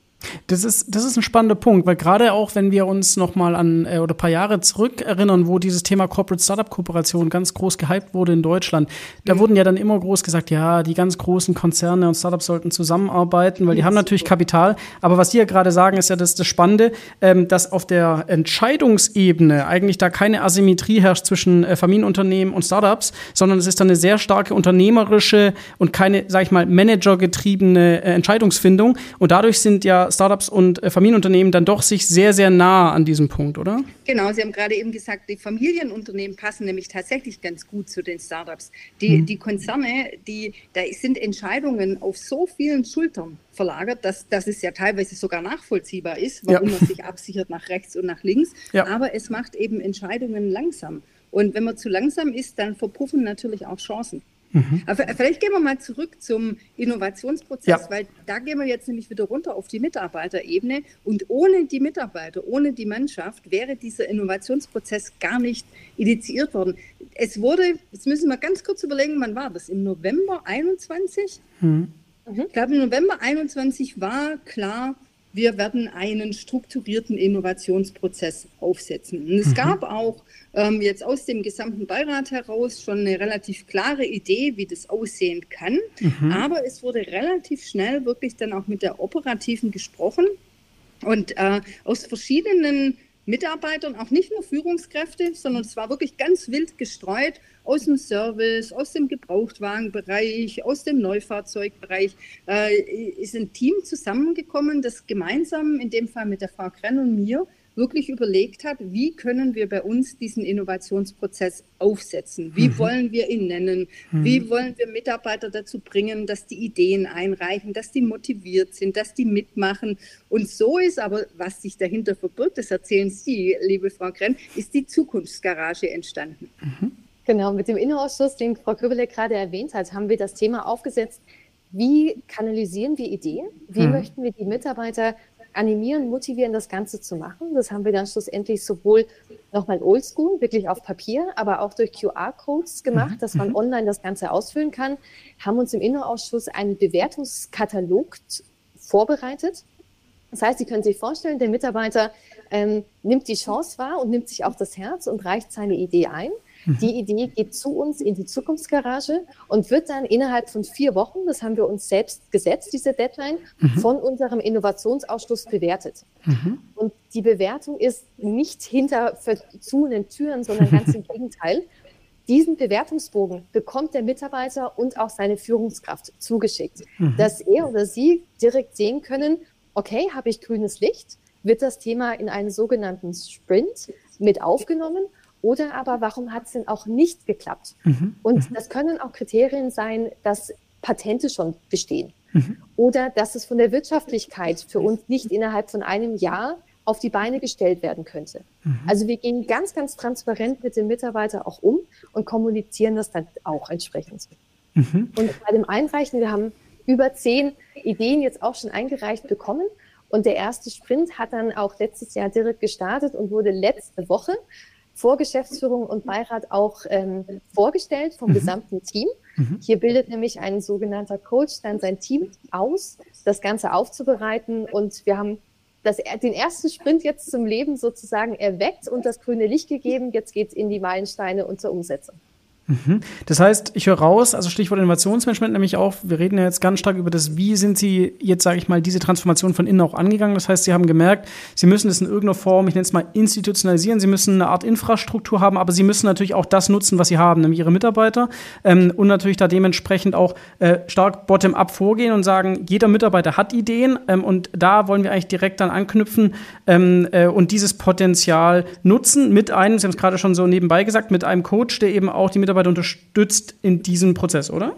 Das ist, das ist ein spannender Punkt, weil gerade auch, wenn wir uns noch mal an äh, oder ein paar Jahre zurück erinnern, wo dieses Thema Corporate Startup Kooperation ganz groß gehypt wurde in Deutschland, da mhm. wurden ja dann immer groß gesagt, ja, die ganz großen Konzerne und Startups sollten zusammenarbeiten, weil die haben natürlich Kapital. Aber was Sie ja gerade sagen, ist ja das, das Spannende, ähm, dass auf der Entscheidungsebene eigentlich da keine Asymmetrie herrscht zwischen äh, Familienunternehmen und Startups, sondern es ist dann eine sehr starke unternehmerische und keine, sag ich mal, managergetriebene äh, Entscheidungsfindung. Und dadurch sind ja Startups und äh, Familienunternehmen dann doch sich sehr, sehr nah an diesem Punkt, oder? Genau, Sie haben gerade eben gesagt, die Familienunternehmen passen nämlich tatsächlich ganz gut zu den Startups. Die, mhm. die Konzerne, die, da sind Entscheidungen auf so vielen Schultern verlagert, dass, dass es ja teilweise sogar nachvollziehbar ist, warum ja. man sich absichert nach rechts und nach links. Ja. Aber es macht eben Entscheidungen langsam. Und wenn man zu langsam ist, dann verpuffen natürlich auch Chancen. Mhm. Aber vielleicht gehen wir mal zurück zum Innovationsprozess, ja. weil da gehen wir jetzt nämlich wieder runter auf die Mitarbeiterebene. Und ohne die Mitarbeiter, ohne die Mannschaft wäre dieser Innovationsprozess gar nicht initiiert worden. Es wurde, jetzt müssen wir ganz kurz überlegen, wann war das? Im November 21? Mhm. Ich glaube, im November 21 war klar, wir werden einen strukturierten Innovationsprozess aufsetzen. Und es mhm. gab auch ähm, jetzt aus dem gesamten Beirat heraus schon eine relativ klare Idee, wie das aussehen kann. Mhm. Aber es wurde relativ schnell wirklich dann auch mit der Operativen gesprochen. Und äh, aus verschiedenen Mitarbeitern, auch nicht nur Führungskräfte, sondern es war wirklich ganz wild gestreut aus dem Service, aus dem Gebrauchtwagenbereich, aus dem Neufahrzeugbereich, äh, ist ein Team zusammengekommen, das gemeinsam, in dem Fall mit der Frau Krenn und mir, wirklich überlegt hat, wie können wir bei uns diesen Innovationsprozess aufsetzen? Wie mhm. wollen wir ihn nennen? Mhm. Wie wollen wir Mitarbeiter dazu bringen, dass die Ideen einreichen, dass die motiviert sind, dass die mitmachen? Und so ist aber, was sich dahinter verbirgt, das erzählen Sie, liebe Frau Krenn, ist die Zukunftsgarage entstanden. Mhm. Genau, mit dem Innenausschuss, den Frau Köbele gerade erwähnt hat, haben wir das Thema aufgesetzt, wie kanalisieren wir Ideen? Wie mhm. möchten wir die Mitarbeiter animieren, motivieren, das Ganze zu machen. Das haben wir dann schlussendlich sowohl nochmal oldschool, wirklich auf Papier, aber auch durch QR-Codes gemacht, mhm. dass man mhm. online das Ganze ausfüllen kann, haben uns im Innenausschuss einen Bewertungskatalog vorbereitet. Das heißt, Sie können sich vorstellen, der Mitarbeiter ähm, nimmt die Chance wahr und nimmt sich auch das Herz und reicht seine Idee ein. Mhm. Die Idee geht zu uns in die Zukunftsgarage und wird dann innerhalb von vier Wochen, das haben wir uns selbst gesetzt, diese Deadline, mhm. von unserem Innovationsausschuss bewertet. Mhm. Und die Bewertung ist nicht hinter verzogenen Türen, sondern ganz im Gegenteil. Diesen Bewertungsbogen bekommt der Mitarbeiter und auch seine Führungskraft zugeschickt, mhm. dass er oder sie direkt sehen können, okay, habe ich grünes Licht, wird das Thema in einen sogenannten Sprint mit aufgenommen oder aber warum hat es denn auch nicht geklappt? Mhm. Und mhm. das können auch Kriterien sein, dass Patente schon bestehen. Mhm. Oder dass es von der Wirtschaftlichkeit für uns nicht innerhalb von einem Jahr auf die Beine gestellt werden könnte. Mhm. Also wir gehen ganz, ganz transparent mit dem Mitarbeiter auch um und kommunizieren das dann auch entsprechend. Mhm. Und bei dem Einreichen, wir haben über zehn Ideen jetzt auch schon eingereicht bekommen. Und der erste Sprint hat dann auch letztes Jahr direkt gestartet und wurde letzte Woche vor Geschäftsführung und Beirat auch ähm, vorgestellt vom mhm. gesamten Team. Mhm. Hier bildet nämlich ein sogenannter Coach dann sein Team aus, das Ganze aufzubereiten. Und wir haben das, den ersten Sprint jetzt zum Leben sozusagen erweckt und das grüne Licht gegeben. Jetzt geht es in die Meilensteine und zur Umsetzung. Mhm. Das heißt, ich höre raus, also Stichwort Innovationsmanagement nämlich auch, wir reden ja jetzt ganz stark über das, wie sind Sie jetzt, sage ich mal, diese Transformation von innen auch angegangen. Das heißt, Sie haben gemerkt, Sie müssen es in irgendeiner Form, ich nenne es mal, institutionalisieren. Sie müssen eine Art Infrastruktur haben, aber Sie müssen natürlich auch das nutzen, was Sie haben, nämlich Ihre Mitarbeiter ähm, und natürlich da dementsprechend auch äh, stark bottom-up vorgehen und sagen, jeder Mitarbeiter hat Ideen ähm, und da wollen wir eigentlich direkt dann anknüpfen ähm, äh, und dieses Potenzial nutzen mit einem, Sie haben es gerade schon so nebenbei gesagt, mit einem Coach, der eben auch die Mitarbeiter Mitarbeiter unterstützt in diesem Prozess, oder?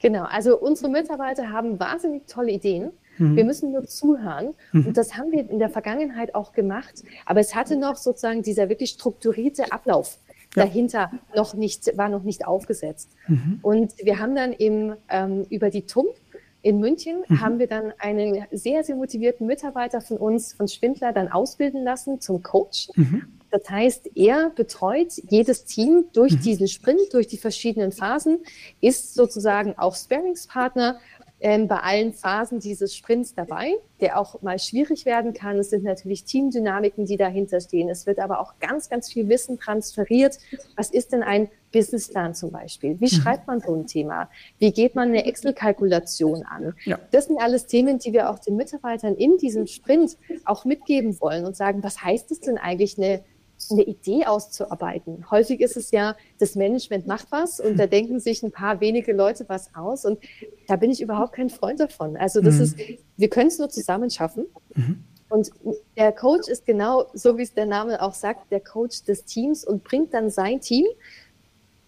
Genau, also unsere Mitarbeiter haben wahnsinnig tolle Ideen. Mhm. Wir müssen nur zuhören. Mhm. Und das haben wir in der Vergangenheit auch gemacht. Aber es hatte noch sozusagen dieser wirklich strukturierte Ablauf ja. dahinter noch nicht, war noch nicht aufgesetzt. Mhm. Und wir haben dann im, ähm, über die TUM in München mhm. haben wir dann einen sehr, sehr motivierten Mitarbeiter von uns, von Schwindler, dann ausbilden lassen zum Coach. Mhm. Das heißt, er betreut jedes Team durch mhm. diesen Sprint, durch die verschiedenen Phasen, ist sozusagen auch Sparingspartner ähm, bei allen Phasen dieses Sprints dabei, der auch mal schwierig werden kann. Es sind natürlich Teamdynamiken, die dahinter stehen. Es wird aber auch ganz, ganz viel Wissen transferiert. Was ist denn ein Businessplan zum Beispiel? Wie mhm. schreibt man so ein Thema? Wie geht man eine Excel-Kalkulation an? Ja. Das sind alles Themen, die wir auch den Mitarbeitern in diesem Sprint auch mitgeben wollen und sagen, was heißt es denn eigentlich, eine eine Idee auszuarbeiten. Häufig ist es ja, das Management macht was und da denken sich ein paar wenige Leute was aus und da bin ich überhaupt kein Freund davon. Also das mhm. ist, wir können es nur zusammen schaffen. Mhm. Und der Coach ist genau, so wie es der Name auch sagt, der Coach des Teams und bringt dann sein Team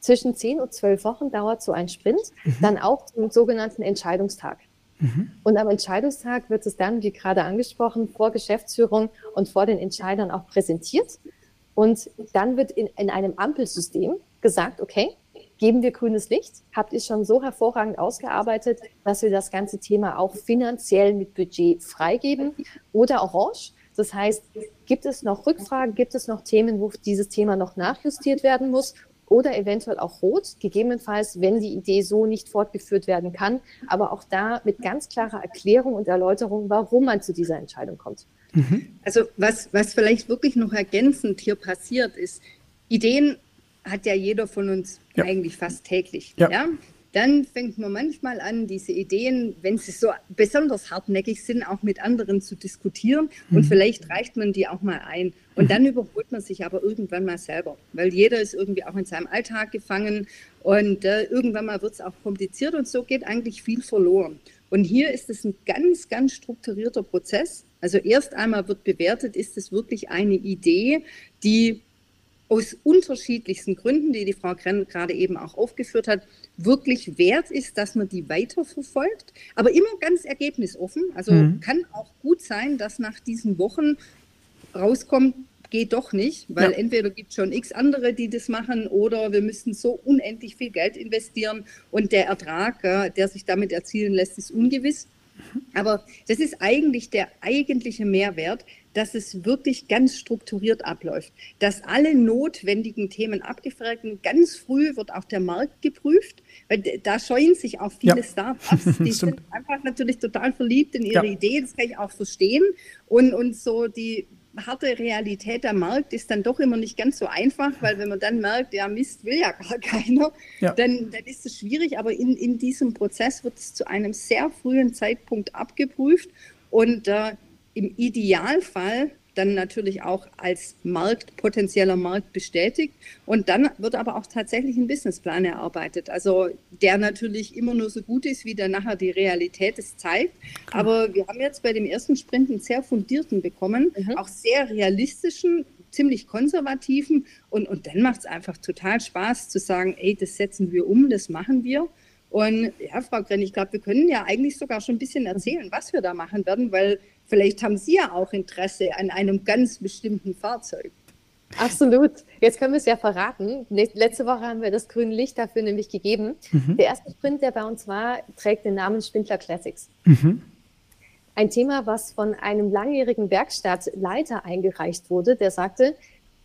zwischen 10 und 12 Wochen dauert so ein Sprint, mhm. dann auch zum sogenannten Entscheidungstag. Mhm. Und am Entscheidungstag wird es dann, wie gerade angesprochen, vor Geschäftsführung und vor den Entscheidern auch präsentiert. Und dann wird in, in einem Ampelsystem gesagt, okay, geben wir grünes Licht? Habt ihr schon so hervorragend ausgearbeitet, dass wir das ganze Thema auch finanziell mit Budget freigeben? Oder orange? Das heißt, gibt es noch Rückfragen? Gibt es noch Themen, wo dieses Thema noch nachjustiert werden muss? Oder eventuell auch rot, gegebenenfalls, wenn die Idee so nicht fortgeführt werden kann, aber auch da mit ganz klarer Erklärung und Erläuterung, warum man zu dieser Entscheidung kommt. Mhm. Also was, was vielleicht wirklich noch ergänzend hier passiert ist, Ideen hat ja jeder von uns ja. eigentlich fast täglich. Ja. ja. Dann fängt man manchmal an, diese Ideen, wenn sie so besonders hartnäckig sind, auch mit anderen zu diskutieren. Mhm. Und vielleicht reicht man die auch mal ein. Und mhm. dann überholt man sich aber irgendwann mal selber, weil jeder ist irgendwie auch in seinem Alltag gefangen. Und äh, irgendwann mal wird es auch kompliziert und so geht eigentlich viel verloren. Und hier ist es ein ganz, ganz strukturierter Prozess. Also erst einmal wird bewertet, ist es wirklich eine Idee, die aus unterschiedlichsten Gründen, die die Frau Krenn gerade eben auch aufgeführt hat, wirklich wert ist, dass man die weiterverfolgt, aber immer ganz ergebnisoffen. Also mhm. kann auch gut sein, dass nach diesen Wochen rauskommt, geht doch nicht, weil ja. entweder gibt es schon x andere, die das machen, oder wir müssen so unendlich viel Geld investieren und der Ertrag, der sich damit erzielen lässt, ist ungewiss. Aber das ist eigentlich der eigentliche Mehrwert, dass es wirklich ganz strukturiert abläuft, dass alle notwendigen Themen abgefragt werden. Ganz früh wird auch der Markt geprüft, weil da scheuen sich auch viele ja. Startups, die sind einfach natürlich total verliebt in ihre ja. Idee, das kann ich auch verstehen. Und, und so die harte Realität der Markt ist dann doch immer nicht ganz so einfach, weil wenn man dann merkt, ja Mist will ja gar keiner, ja. Dann, dann ist es schwierig. Aber in, in diesem Prozess wird es zu einem sehr frühen Zeitpunkt abgeprüft und äh, im Idealfall dann natürlich auch als Markt, potenzieller Markt bestätigt. Und dann wird aber auch tatsächlich ein Businessplan erarbeitet. Also der natürlich immer nur so gut ist, wie der nachher die Realität es zeigt. Aber wir haben jetzt bei dem ersten Sprint einen sehr fundierten bekommen, mhm. auch sehr realistischen, ziemlich konservativen. Und, und dann macht es einfach total Spaß zu sagen, ey, das setzen wir um, das machen wir. Und ja, Frau Grenn, ich glaube, wir können ja eigentlich sogar schon ein bisschen erzählen, was wir da machen werden, weil Vielleicht haben Sie ja auch Interesse an einem ganz bestimmten Fahrzeug. Absolut. Jetzt können wir es ja verraten. Letzte Woche haben wir das grüne Licht dafür nämlich gegeben. Mhm. Der erste Sprint, der bei uns war, trägt den Namen Spindler Classics. Mhm. Ein Thema, was von einem langjährigen Werkstattleiter eingereicht wurde, der sagte,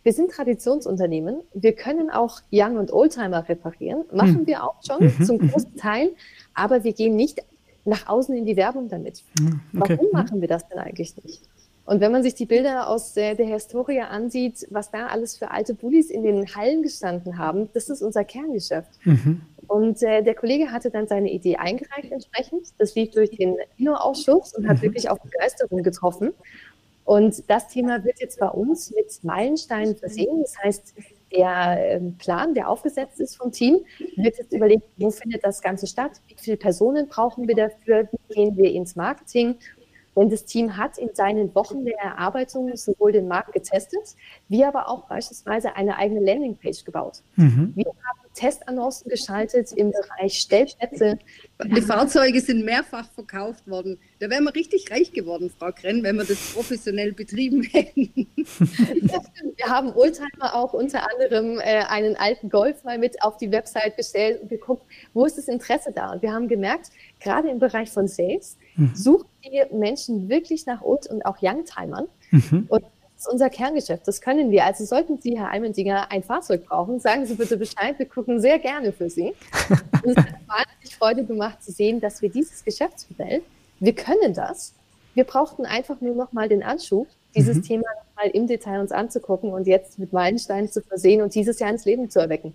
wir sind Traditionsunternehmen, wir können auch Young- und Oldtimer reparieren, machen mhm. wir auch schon mhm. zum großen Teil, aber wir gehen nicht nach außen in die Werbung damit. Hm, okay. Warum hm. machen wir das denn eigentlich nicht? Und wenn man sich die Bilder aus der, der, Historie ansieht, was da alles für alte Bullis in den Hallen gestanden haben, das ist unser Kerngeschäft. Mhm. Und äh, der Kollege hatte dann seine Idee eingereicht entsprechend. Das lief durch den Inno-Ausschuss und hat mhm. wirklich auf Begeisterung getroffen. Und das Thema wird jetzt bei uns mit Meilensteinen versehen. Das heißt, der ähm, Plan, der aufgesetzt ist vom Team, wird jetzt überlegt, wo findet das Ganze statt, wie viele Personen brauchen wir dafür, wie gehen wir ins Marketing. Denn das Team hat in seinen Wochen der Erarbeitung sowohl den Markt getestet, wie aber auch beispielsweise eine eigene Landingpage gebaut. Mhm. Wir haben Testannoncen geschaltet im Bereich Stellplätze. Die Fahrzeuge sind mehrfach verkauft worden. Da wären wir richtig reich geworden, Frau Krenn, wenn wir das professionell betrieben hätten. wir haben Oldtimer auch unter anderem äh, einen alten Golf mal mit auf die Website gestellt und geguckt, wo ist das Interesse da? Und wir haben gemerkt, gerade im Bereich von Sales mhm. suchen die Menschen wirklich nach Old- und auch Youngtimern. Mhm. Und das ist unser Kerngeschäft, das können wir. Also sollten Sie, Herr Eimendinger, ein Fahrzeug brauchen, sagen Sie bitte Bescheid, wir gucken sehr gerne für Sie. Und es hat wahnsinnig Freude gemacht zu sehen, dass wir dieses Geschäftsmodell, wir können das. Wir brauchten einfach nur noch mal den Anschub, dieses mhm. Thema mal im Detail uns anzugucken und jetzt mit Meilensteinen zu versehen und dieses Jahr ins Leben zu erwecken.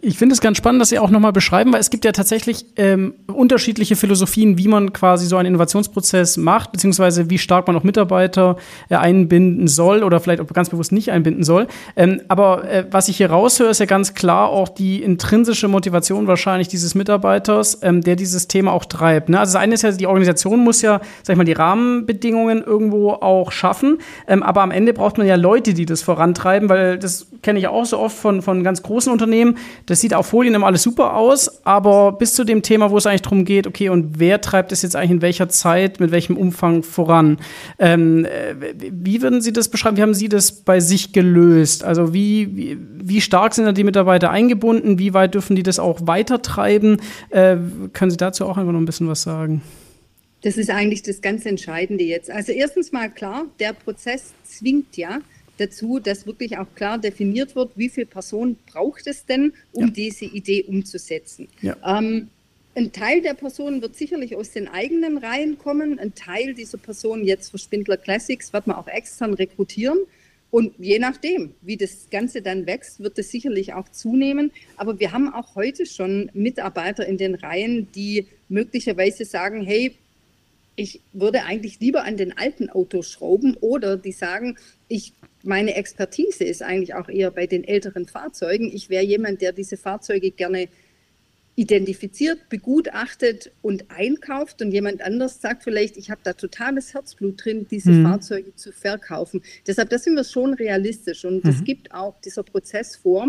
Ich finde es ganz spannend, dass Sie auch nochmal beschreiben, weil es gibt ja tatsächlich ähm, unterschiedliche Philosophien, wie man quasi so einen Innovationsprozess macht, beziehungsweise wie stark man auch Mitarbeiter äh, einbinden soll oder vielleicht auch ganz bewusst nicht einbinden soll. Ähm, aber äh, was ich hier raushöre, ist ja ganz klar auch die intrinsische Motivation wahrscheinlich dieses Mitarbeiters, ähm, der dieses Thema auch treibt. Ne? Also das eine ist ja, die Organisation muss ja, sag ich mal, die Rahmenbedingungen irgendwo auch schaffen, ähm, aber am Ende braucht man ja Leute, die das vorantreiben, weil das kenne ich auch so oft von, von ganz großen Unternehmen, das sieht auf Folien immer alles super aus, aber bis zu dem Thema, wo es eigentlich darum geht, okay, und wer treibt es jetzt eigentlich in welcher Zeit, mit welchem Umfang voran? Ähm, äh, wie würden Sie das beschreiben? Wie haben Sie das bei sich gelöst? Also wie, wie, wie stark sind da die Mitarbeiter eingebunden? Wie weit dürfen die das auch weitertreiben? Äh, können Sie dazu auch einfach noch ein bisschen was sagen? Das ist eigentlich das ganz Entscheidende jetzt. Also erstens mal klar, der Prozess zwingt ja, dazu, dass wirklich auch klar definiert wird, wie viele Personen braucht es denn, um ja. diese Idee umzusetzen. Ja. Ähm, ein Teil der Personen wird sicherlich aus den eigenen Reihen kommen. Ein Teil dieser Personen jetzt für Spindler Classics wird man auch extern rekrutieren. Und je nachdem, wie das Ganze dann wächst, wird es sicherlich auch zunehmen. Aber wir haben auch heute schon Mitarbeiter in den Reihen, die möglicherweise sagen, hey, ich würde eigentlich lieber an den alten Autos schrauben oder die sagen, ich meine Expertise ist eigentlich auch eher bei den älteren Fahrzeugen. Ich wäre jemand, der diese Fahrzeuge gerne identifiziert, begutachtet und einkauft und jemand anders sagt vielleicht, ich habe da totales Herzblut drin, diese mhm. Fahrzeuge zu verkaufen. Deshalb, das sind wir schon realistisch und es mhm. gibt auch dieser Prozess vor,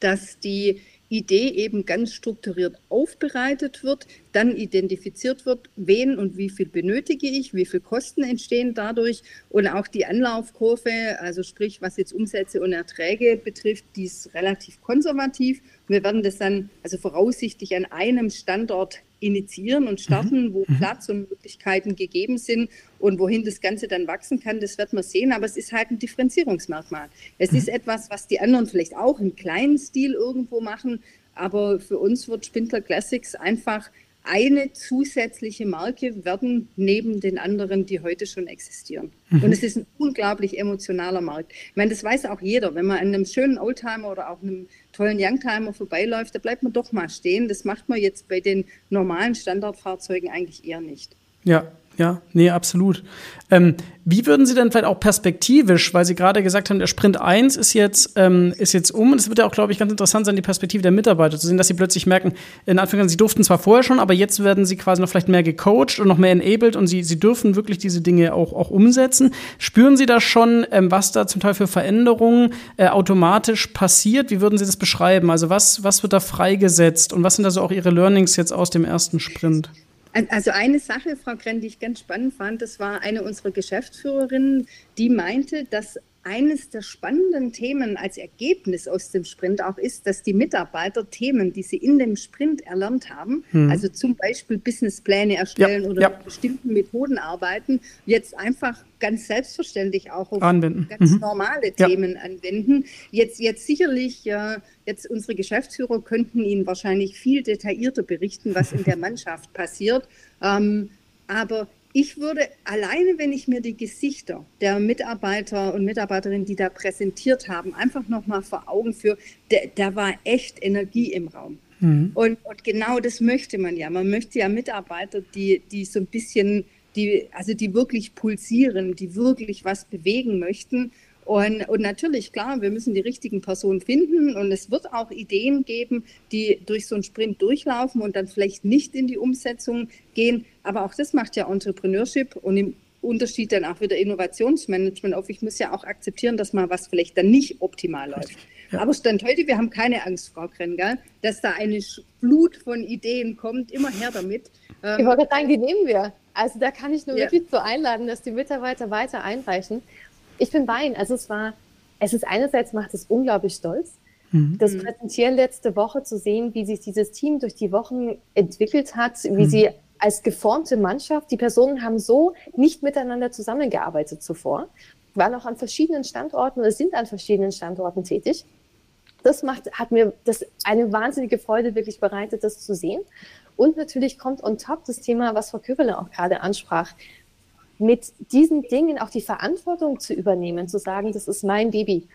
dass die Idee eben ganz strukturiert aufbereitet wird, dann identifiziert wird, wen und wie viel benötige ich, wie viel Kosten entstehen dadurch und auch die Anlaufkurve, also sprich, was jetzt Umsätze und Erträge betrifft, die ist relativ konservativ. Wir werden das dann also voraussichtlich an einem Standort initiieren und starten, mhm. wo mhm. Platz und Möglichkeiten gegeben sind und wohin das Ganze dann wachsen kann, das wird man sehen. Aber es ist halt ein Differenzierungsmerkmal. Es mhm. ist etwas, was die anderen vielleicht auch im kleinen Stil irgendwo machen, aber für uns wird Spindler Classics einfach eine zusätzliche Marke werden neben den anderen, die heute schon existieren. Mhm. Und es ist ein unglaublich emotionaler Markt. Ich meine, das weiß auch jeder. Wenn man an einem schönen Oldtimer oder auch einem tollen Youngtimer vorbeiläuft, da bleibt man doch mal stehen. Das macht man jetzt bei den normalen Standardfahrzeugen eigentlich eher nicht. Ja, ja, nee, absolut. Ähm, wie würden Sie denn vielleicht auch perspektivisch, weil Sie gerade gesagt haben, der Sprint 1 ist jetzt, ähm, ist jetzt um. Und es wird ja auch, glaube ich, ganz interessant sein, die Perspektive der Mitarbeiter zu sehen, dass sie plötzlich merken, in Anführungszeichen, sie durften zwar vorher schon, aber jetzt werden sie quasi noch vielleicht mehr gecoacht und noch mehr enabled und sie, sie dürfen wirklich diese Dinge auch, auch umsetzen. Spüren Sie da schon, ähm, was da zum Teil für Veränderungen äh, automatisch passiert? Wie würden Sie das beschreiben? Also was, was wird da freigesetzt und was sind da so auch Ihre Learnings jetzt aus dem ersten Sprint? Also eine Sache, Frau Krenn, die ich ganz spannend fand, das war eine unserer Geschäftsführerinnen, die meinte, dass eines der spannenden Themen als Ergebnis aus dem Sprint auch ist, dass die Mitarbeiter Themen, die sie in dem Sprint erlernt haben, hm. also zum Beispiel Businesspläne erstellen ja, oder ja. mit bestimmten Methoden arbeiten, jetzt einfach ganz selbstverständlich auch auf anwenden. ganz mhm. normale Themen ja. anwenden. Jetzt, jetzt sicherlich, äh, jetzt unsere Geschäftsführer könnten Ihnen wahrscheinlich viel detaillierter berichten, was in der Mannschaft passiert. Ähm, aber ich würde alleine, wenn ich mir die Gesichter der Mitarbeiter und Mitarbeiterinnen, die da präsentiert haben, einfach nochmal vor Augen führe, da war echt Energie im Raum. Mhm. Und, und, genau das möchte man ja. Man möchte ja Mitarbeiter, die, die so ein bisschen, die, also die wirklich pulsieren, die wirklich was bewegen möchten und, und natürlich, klar, wir müssen die richtigen Personen finden und es wird auch Ideen geben, die durch so einen Sprint durchlaufen und dann vielleicht nicht in die Umsetzung gehen. Aber auch das macht ja Entrepreneurship und im Unterschied dann auch wieder Innovationsmanagement auf. Ich muss ja auch akzeptieren, dass mal was vielleicht dann nicht optimal läuft. Ja. Aber Stand heute, wir haben keine Angst, Frau Krengal, dass da eine Flut von Ideen kommt. Immer her damit. Ich wollte sagen, die nehmen wir. Also da kann ich nur ja. wirklich so einladen, dass die Mitarbeiter weiter einreichen ich bin bei Ihnen. Also es war, es ist einerseits macht es unglaublich stolz, mhm. das mhm. Präsentieren letzte Woche zu sehen, wie sich dieses Team durch die Wochen entwickelt hat, wie mhm. sie als geformte Mannschaft, die Personen haben so nicht miteinander zusammengearbeitet zuvor, waren auch an verschiedenen Standorten oder sind an verschiedenen Standorten tätig. Das macht, hat mir das eine wahnsinnige Freude wirklich bereitet, das zu sehen. Und natürlich kommt on top das Thema, was Frau Köveler auch gerade ansprach, mit diesen Dingen auch die Verantwortung zu übernehmen, zu sagen, das ist mein Baby.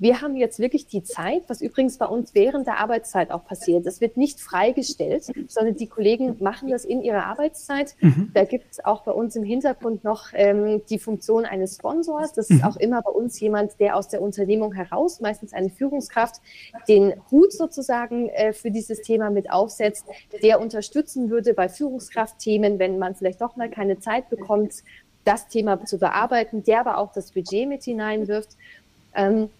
wir haben jetzt wirklich die Zeit, was übrigens bei uns während der Arbeitszeit auch passiert. Das wird nicht freigestellt, sondern die Kollegen machen das in ihrer Arbeitszeit. Mhm. Da gibt es auch bei uns im Hintergrund noch ähm, die Funktion eines Sponsors. Das ist mhm. auch immer bei uns jemand, der aus der Unternehmung heraus, meistens eine Führungskraft, den Hut sozusagen äh, für dieses Thema mit aufsetzt, der unterstützen würde bei Führungskraftthemen, wenn man vielleicht doch mal keine Zeit bekommt, das Thema zu bearbeiten, der aber auch das Budget mit hineinwirft. Ähm,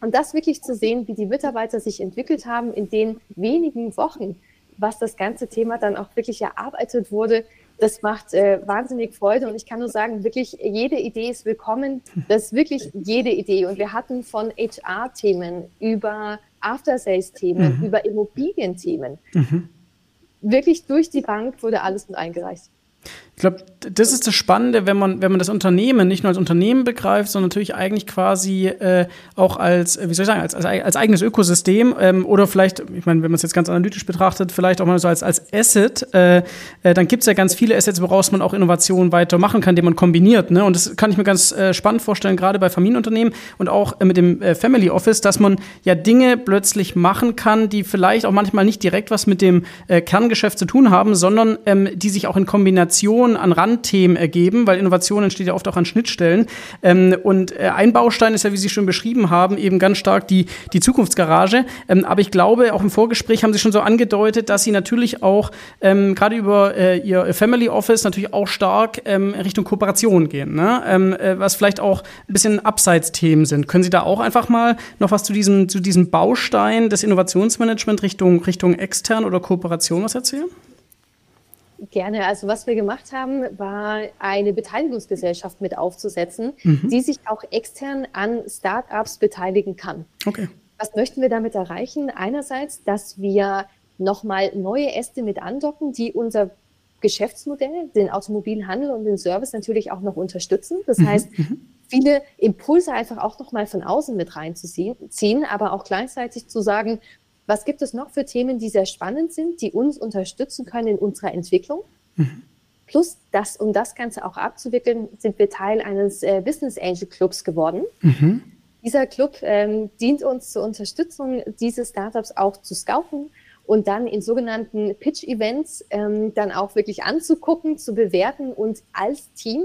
und das wirklich zu sehen, wie die Mitarbeiter sich entwickelt haben in den wenigen Wochen, was das ganze Thema dann auch wirklich erarbeitet wurde, das macht äh, wahnsinnig Freude. Und ich kann nur sagen, wirklich jede Idee ist willkommen. Das ist wirklich jede Idee. Und wir hatten von HR-Themen über After-Sales-Themen, mhm. über Immobilienthemen. Mhm. Wirklich durch die Bank wurde alles mit eingereicht. Ich glaube, das ist das Spannende, wenn man, wenn man das Unternehmen nicht nur als Unternehmen begreift, sondern natürlich eigentlich quasi äh, auch als, wie soll ich sagen, als, als, als eigenes Ökosystem ähm, oder vielleicht, ich meine, wenn man es jetzt ganz analytisch betrachtet, vielleicht auch mal so als, als Asset, äh, äh, dann gibt es ja ganz viele Assets, woraus man auch Innovationen weiter machen kann, die man kombiniert. Ne? Und das kann ich mir ganz äh, spannend vorstellen, gerade bei Familienunternehmen und auch äh, mit dem äh, Family Office, dass man ja Dinge plötzlich machen kann, die vielleicht auch manchmal nicht direkt was mit dem äh, Kerngeschäft zu tun haben, sondern ähm, die sich auch in Kombination Innovationen an Randthemen ergeben, weil Innovation entsteht ja oft auch an Schnittstellen. Ähm, und äh, ein Baustein ist ja, wie Sie schon beschrieben haben, eben ganz stark die, die Zukunftsgarage. Ähm, aber ich glaube, auch im Vorgespräch haben Sie schon so angedeutet, dass Sie natürlich auch ähm, gerade über äh, Ihr Family Office natürlich auch stark ähm, Richtung Kooperation gehen, ne? ähm, äh, was vielleicht auch ein bisschen Abseitsthemen sind. Können Sie da auch einfach mal noch was zu diesem, zu diesem Baustein des Innovationsmanagement Richtung, Richtung extern oder Kooperation was erzählen? Gerne. Also was wir gemacht haben, war eine Beteiligungsgesellschaft mit aufzusetzen, mhm. die sich auch extern an Startups beteiligen kann. Okay. Was möchten wir damit erreichen? Einerseits, dass wir nochmal neue Äste mit andocken, die unser Geschäftsmodell, den Automobilhandel und den Service natürlich auch noch unterstützen. Das mhm. heißt, mhm. viele Impulse einfach auch nochmal von außen mit reinzuziehen, aber auch gleichzeitig zu sagen, was gibt es noch für Themen, die sehr spannend sind, die uns unterstützen können in unserer Entwicklung? Mhm. Plus, das, um das Ganze auch abzuwickeln, sind wir Teil eines äh, Business Angel Clubs geworden. Mhm. Dieser Club ähm, dient uns zur Unterstützung, diese Startups auch zu scouten und dann in sogenannten Pitch-Events ähm, dann auch wirklich anzugucken, zu bewerten und als Team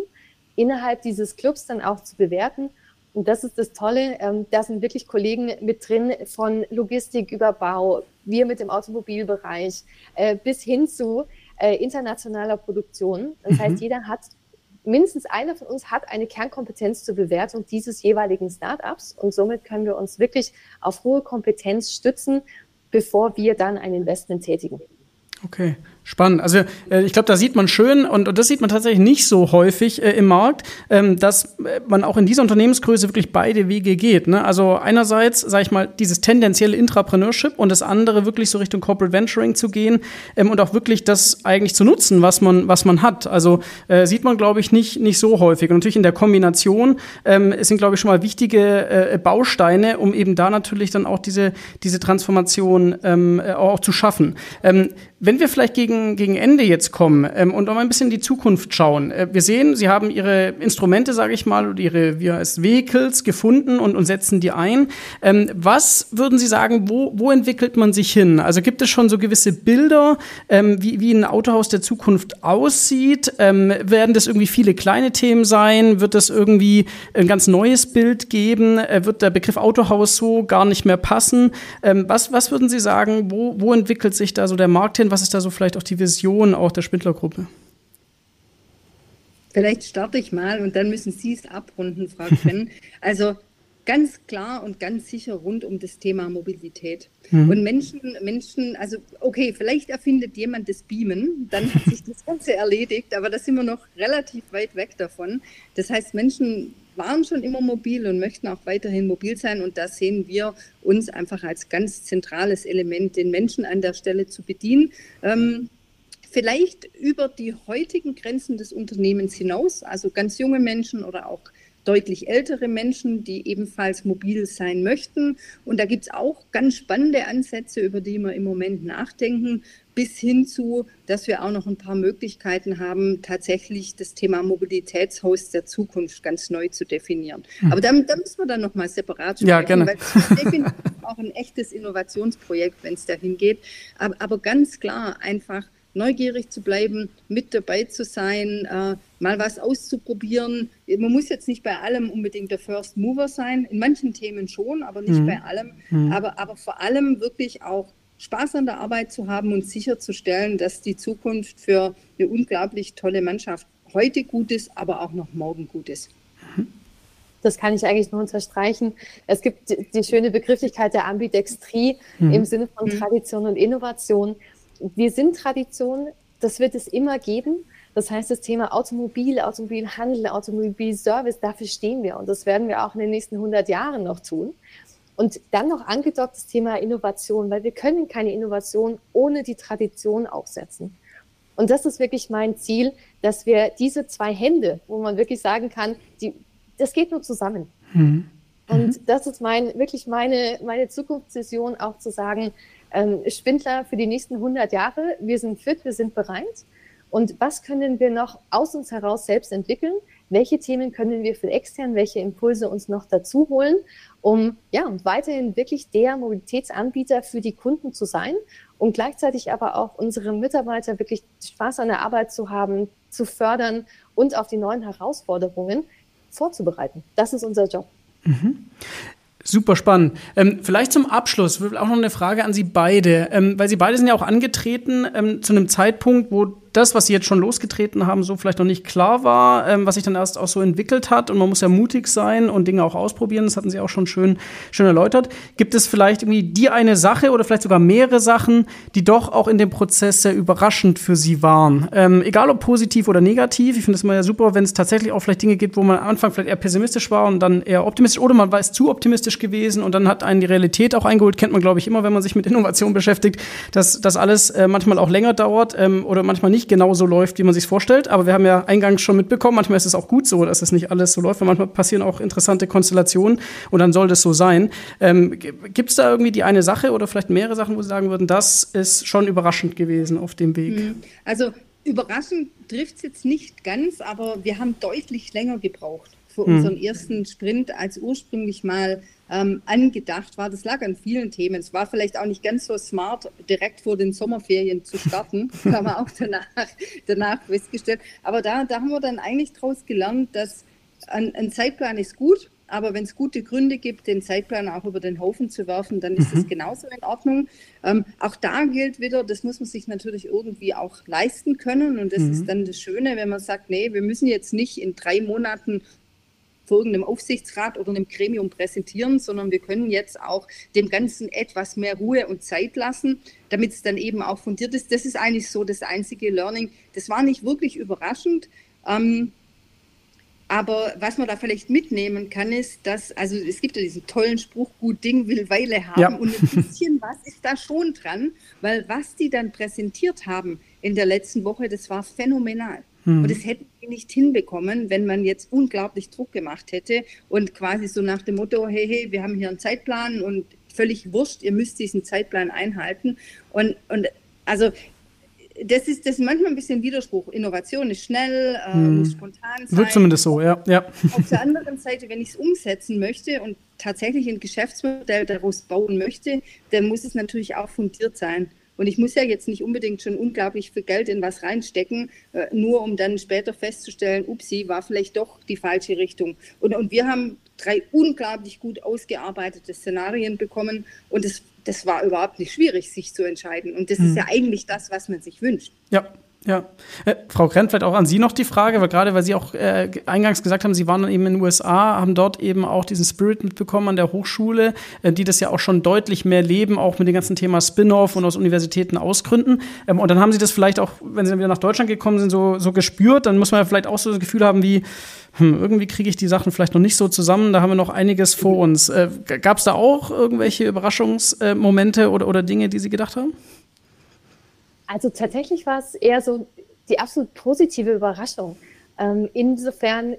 innerhalb dieses Clubs dann auch zu bewerten und das ist das Tolle, ähm, da sind wirklich Kollegen mit drin von Logistik über Bau, wir mit dem Automobilbereich äh, bis hin zu äh, internationaler Produktion. Das mhm. heißt, jeder hat, mindestens einer von uns hat eine Kernkompetenz zur Bewertung dieses jeweiligen Startups und somit können wir uns wirklich auf hohe Kompetenz stützen, bevor wir dann ein Investment tätigen. Okay, spannend. Also äh, ich glaube, da sieht man schön und, und, das sieht man tatsächlich nicht so häufig äh, im Markt, ähm, dass äh, man auch in dieser Unternehmensgröße wirklich beide Wege geht. Ne? Also einerseits, sage ich mal, dieses tendenzielle Intrapreneurship und das andere wirklich so Richtung Corporate Venturing zu gehen ähm, und auch wirklich das eigentlich zu nutzen, was man was man hat. Also äh, sieht man, glaube ich, nicht nicht so häufig. Und natürlich in der Kombination ähm, sind, glaube ich, schon mal wichtige äh, Bausteine, um eben da natürlich dann auch diese diese Transformation ähm, äh, auch zu schaffen. Ähm, wenn wir vielleicht gegen, gegen Ende jetzt kommen ähm, und noch mal ein bisschen in die Zukunft schauen. Äh, wir sehen, Sie haben Ihre Instrumente, sage ich mal, oder Ihre wie heißt, Vehicles gefunden und, und setzen die ein. Ähm, was würden Sie sagen, wo, wo entwickelt man sich hin? Also gibt es schon so gewisse Bilder, ähm, wie, wie ein Autohaus der Zukunft aussieht? Ähm, werden das irgendwie viele kleine Themen sein? Wird das irgendwie ein ganz neues Bild geben? Äh, wird der Begriff Autohaus so gar nicht mehr passen? Ähm, was, was würden Sie sagen, wo, wo entwickelt sich da so der Markt hin? Was ist da so vielleicht auch die Vision auch der Spindlergruppe? Vielleicht starte ich mal und dann müssen Sie es abrunden, Frau Krenn. Also ganz klar und ganz sicher rund um das Thema Mobilität. Mhm. Und Menschen, Menschen, also okay, vielleicht erfindet jemand das Beamen, dann hat sich das Ganze erledigt, aber da sind wir noch relativ weit weg davon. Das heißt, Menschen waren schon immer mobil und möchten auch weiterhin mobil sein. Und da sehen wir uns einfach als ganz zentrales Element, den Menschen an der Stelle zu bedienen. Ähm, vielleicht über die heutigen Grenzen des Unternehmens hinaus, also ganz junge Menschen oder auch deutlich ältere Menschen, die ebenfalls mobil sein möchten. Und da gibt es auch ganz spannende Ansätze, über die wir im Moment nachdenken, bis hin zu, dass wir auch noch ein paar Möglichkeiten haben, tatsächlich das Thema Mobilitätshaus der Zukunft ganz neu zu definieren. Mhm. Aber da, da, müssen wir dann nochmal separat sprechen, ja, gerne. weil es ist definitiv auch ein echtes Innovationsprojekt, wenn es dahin geht. Aber, aber ganz klar einfach neugierig zu bleiben, mit dabei zu sein, äh, mal was auszuprobieren. Man muss jetzt nicht bei allem unbedingt der First Mover sein, in manchen Themen schon, aber nicht mhm. bei allem. Mhm. Aber, aber vor allem wirklich auch Spaß an der Arbeit zu haben und sicherzustellen, dass die Zukunft für eine unglaublich tolle Mannschaft heute gut ist, aber auch noch morgen gut ist. Das kann ich eigentlich nur unterstreichen. Es gibt die, schöne Begrifflichkeit der Ambidextrie mhm. im Sinne von mhm. Tradition und Innovation. Wir sind Tradition, das wird es immer geben. Das heißt, das Thema Automobil, Automobilhandel, Automobilservice, dafür stehen wir. Und das werden wir auch in den nächsten 100 Jahren noch tun. Und dann noch angedockt das Thema Innovation, weil wir können keine Innovation ohne die Tradition aufsetzen. Und das ist wirklich mein Ziel, dass wir diese zwei Hände, wo man wirklich sagen kann, die, das geht nur zusammen. Mhm. Und mhm. das ist mein, wirklich meine, meine Zukunftsvision, auch zu sagen, ähm, Spindler für die nächsten 100 Jahre, wir sind fit, wir sind bereit. Und was können wir noch aus uns heraus selbst entwickeln? Welche Themen können wir für extern, welche Impulse uns noch dazu holen? um ja, weiterhin wirklich der Mobilitätsanbieter für die Kunden zu sein und gleichzeitig aber auch unsere Mitarbeiter wirklich Spaß an der Arbeit zu haben, zu fördern und auf die neuen Herausforderungen vorzubereiten. Das ist unser Job. Mhm. Super spannend. Ähm, vielleicht zum Abschluss auch noch eine Frage an Sie beide, ähm, weil Sie beide sind ja auch angetreten ähm, zu einem Zeitpunkt, wo das, was sie jetzt schon losgetreten haben, so vielleicht noch nicht klar war, ähm, was sich dann erst auch so entwickelt hat. Und man muss ja mutig sein und Dinge auch ausprobieren. Das hatten Sie auch schon schön, schön erläutert. Gibt es vielleicht irgendwie die eine Sache oder vielleicht sogar mehrere Sachen, die doch auch in dem Prozess sehr überraschend für Sie waren? Ähm, egal ob positiv oder negativ. Ich finde es immer ja super, wenn es tatsächlich auch vielleicht Dinge gibt, wo man am Anfang vielleicht eher pessimistisch war und dann eher optimistisch oder man war es zu optimistisch gewesen und dann hat einen die Realität auch eingeholt. Kennt man, glaube ich, immer, wenn man sich mit Innovation beschäftigt, dass das alles äh, manchmal auch länger dauert ähm, oder manchmal nicht nicht genau so läuft, wie man sich vorstellt. Aber wir haben ja eingangs schon mitbekommen, manchmal ist es auch gut so, dass es nicht alles so läuft, weil manchmal passieren auch interessante Konstellationen und dann soll das so sein. Ähm, Gibt es da irgendwie die eine Sache oder vielleicht mehrere Sachen, wo Sie sagen würden, das ist schon überraschend gewesen auf dem Weg? Mhm. Also überraschend trifft es jetzt nicht ganz, aber wir haben deutlich länger gebraucht für hm. unseren ersten Sprint als ursprünglich mal ähm, angedacht war. Das lag an vielen Themen. Es war vielleicht auch nicht ganz so smart, direkt vor den Sommerferien zu starten. haben wir auch danach, danach festgestellt. Aber da, da haben wir dann eigentlich daraus gelernt, dass ein, ein Zeitplan ist gut, aber wenn es gute Gründe gibt, den Zeitplan auch über den Haufen zu werfen, dann ist mhm. das genauso in Ordnung. Ähm, auch da gilt wieder, das muss man sich natürlich irgendwie auch leisten können. Und das mhm. ist dann das Schöne, wenn man sagt, nee, wir müssen jetzt nicht in drei Monaten vor irgendeinem Aufsichtsrat oder einem Gremium präsentieren, sondern wir können jetzt auch dem Ganzen etwas mehr Ruhe und Zeit lassen, damit es dann eben auch fundiert ist. Das ist eigentlich so das einzige Learning. Das war nicht wirklich überraschend. Ähm, aber was man da vielleicht mitnehmen kann, ist, dass, also es gibt ja diesen tollen Spruch, gut Ding will Weile haben. Ja. Und ein bisschen was ist da schon dran, weil was die dann präsentiert haben in der letzten Woche, das war phänomenal. Hm. Und das hätten wir nicht hinbekommen, wenn man jetzt unglaublich Druck gemacht hätte und quasi so nach dem Motto, hey, hey, wir haben hier einen Zeitplan und völlig wurscht, ihr müsst diesen Zeitplan einhalten. Und, und also das ist, das ist manchmal ein bisschen Widerspruch. Innovation ist schnell, äh, hm. muss spontan sein. Wird zumindest so, ja. ja. Auf der anderen Seite, wenn ich es umsetzen möchte und tatsächlich ein Geschäftsmodell daraus bauen möchte, dann muss es natürlich auch fundiert sein. Und ich muss ja jetzt nicht unbedingt schon unglaublich viel Geld in was reinstecken, äh, nur um dann später festzustellen, upsie, war vielleicht doch die falsche Richtung. Und, und wir haben drei unglaublich gut ausgearbeitete Szenarien bekommen und das, das war überhaupt nicht schwierig, sich zu entscheiden. Und das hm. ist ja eigentlich das, was man sich wünscht. Ja, ja. Äh, Frau vielleicht auch an Sie noch die Frage, weil gerade weil Sie auch äh, eingangs gesagt haben, Sie waren dann eben in den USA, haben dort eben auch diesen Spirit mitbekommen an der Hochschule, äh, die das ja auch schon deutlich mehr leben, auch mit dem ganzen Thema Spin-off und aus Universitäten ausgründen. Ähm, und dann haben Sie das vielleicht auch, wenn Sie dann wieder nach Deutschland gekommen sind, so, so gespürt. Dann muss man ja vielleicht auch so das Gefühl haben wie, hm, irgendwie kriege ich die Sachen vielleicht noch nicht so zusammen, da haben wir noch einiges vor uns. Äh, Gab es da auch irgendwelche Überraschungsmomente oder, oder Dinge, die Sie gedacht haben? Also tatsächlich war es eher so die absolut positive Überraschung. Ähm, insofern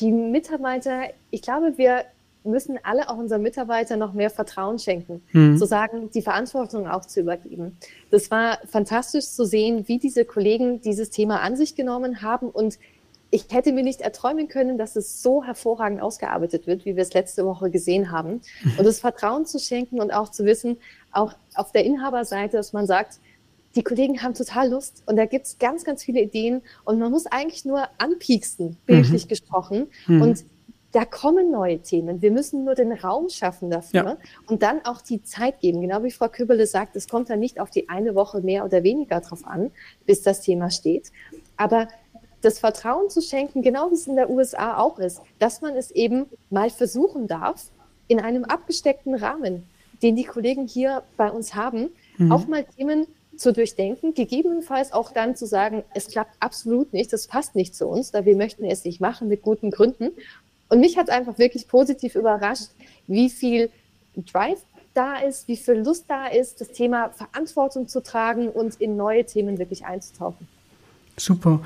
die Mitarbeiter, ich glaube, wir müssen alle, auch unseren Mitarbeitern, noch mehr Vertrauen schenken, mhm. zu sagen, die Verantwortung auch zu übergeben. Das war fantastisch zu sehen, wie diese Kollegen dieses Thema an sich genommen haben und ich hätte mir nicht erträumen können, dass es so hervorragend ausgearbeitet wird, wie wir es letzte Woche gesehen haben. Und das Vertrauen zu schenken und auch zu wissen, auch auf der Inhaberseite, dass man sagt, die Kollegen haben total Lust und da gibt es ganz, ganz viele Ideen und man muss eigentlich nur anpieksten, bildlich mhm. gesprochen. Mhm. Und da kommen neue Themen. Wir müssen nur den Raum schaffen dafür ja. und dann auch die Zeit geben. Genau wie Frau Kübele sagt, es kommt dann nicht auf die eine Woche mehr oder weniger drauf an, bis das Thema steht. Aber das Vertrauen zu schenken, genau wie es in der USA auch ist, dass man es eben mal versuchen darf, in einem abgesteckten Rahmen, den die Kollegen hier bei uns haben, mhm. auch mal Themen zu durchdenken, gegebenenfalls auch dann zu sagen, es klappt absolut nicht, das passt nicht zu uns, da wir möchten es nicht machen mit guten Gründen. Und mich hat einfach wirklich positiv überrascht, wie viel Drive da ist, wie viel Lust da ist, das Thema Verantwortung zu tragen und in neue Themen wirklich einzutauchen. Super.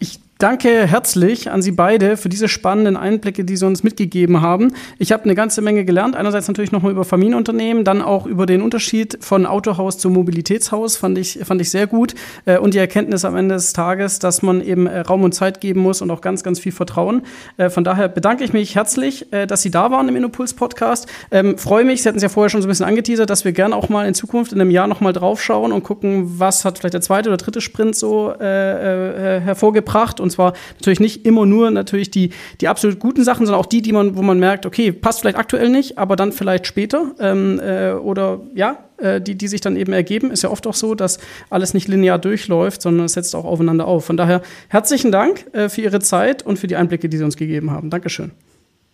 Ich danke herzlich an Sie beide für diese spannenden Einblicke, die Sie uns mitgegeben haben. Ich habe eine ganze Menge gelernt. Einerseits natürlich nochmal über Familienunternehmen, dann auch über den Unterschied von Autohaus zu Mobilitätshaus, fand ich, fand ich sehr gut. Äh, und die Erkenntnis am Ende des Tages, dass man eben äh, Raum und Zeit geben muss und auch ganz, ganz viel Vertrauen. Äh, von daher bedanke ich mich herzlich, dass Sie da waren im Innopuls-Podcast. Ähm, freue mich, Sie hatten es ja vorher schon so ein bisschen angeteasert, dass wir gerne auch mal in Zukunft in einem Jahr nochmal draufschauen und gucken, was hat vielleicht der zweite oder dritte Sprint so äh, hervorgebracht. Und und zwar natürlich nicht immer nur natürlich die, die absolut guten Sachen, sondern auch die, die man, wo man merkt, okay, passt vielleicht aktuell nicht, aber dann vielleicht später. Ähm, äh, oder ja, äh, die, die sich dann eben ergeben. Ist ja oft auch so, dass alles nicht linear durchläuft, sondern es setzt auch aufeinander auf. Von daher herzlichen Dank äh, für Ihre Zeit und für die Einblicke, die Sie uns gegeben haben. Dankeschön.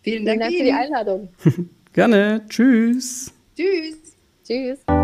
Vielen Dank, Vielen Dank für die Einladung. Gerne. Tschüss. Tschüss. Tschüss.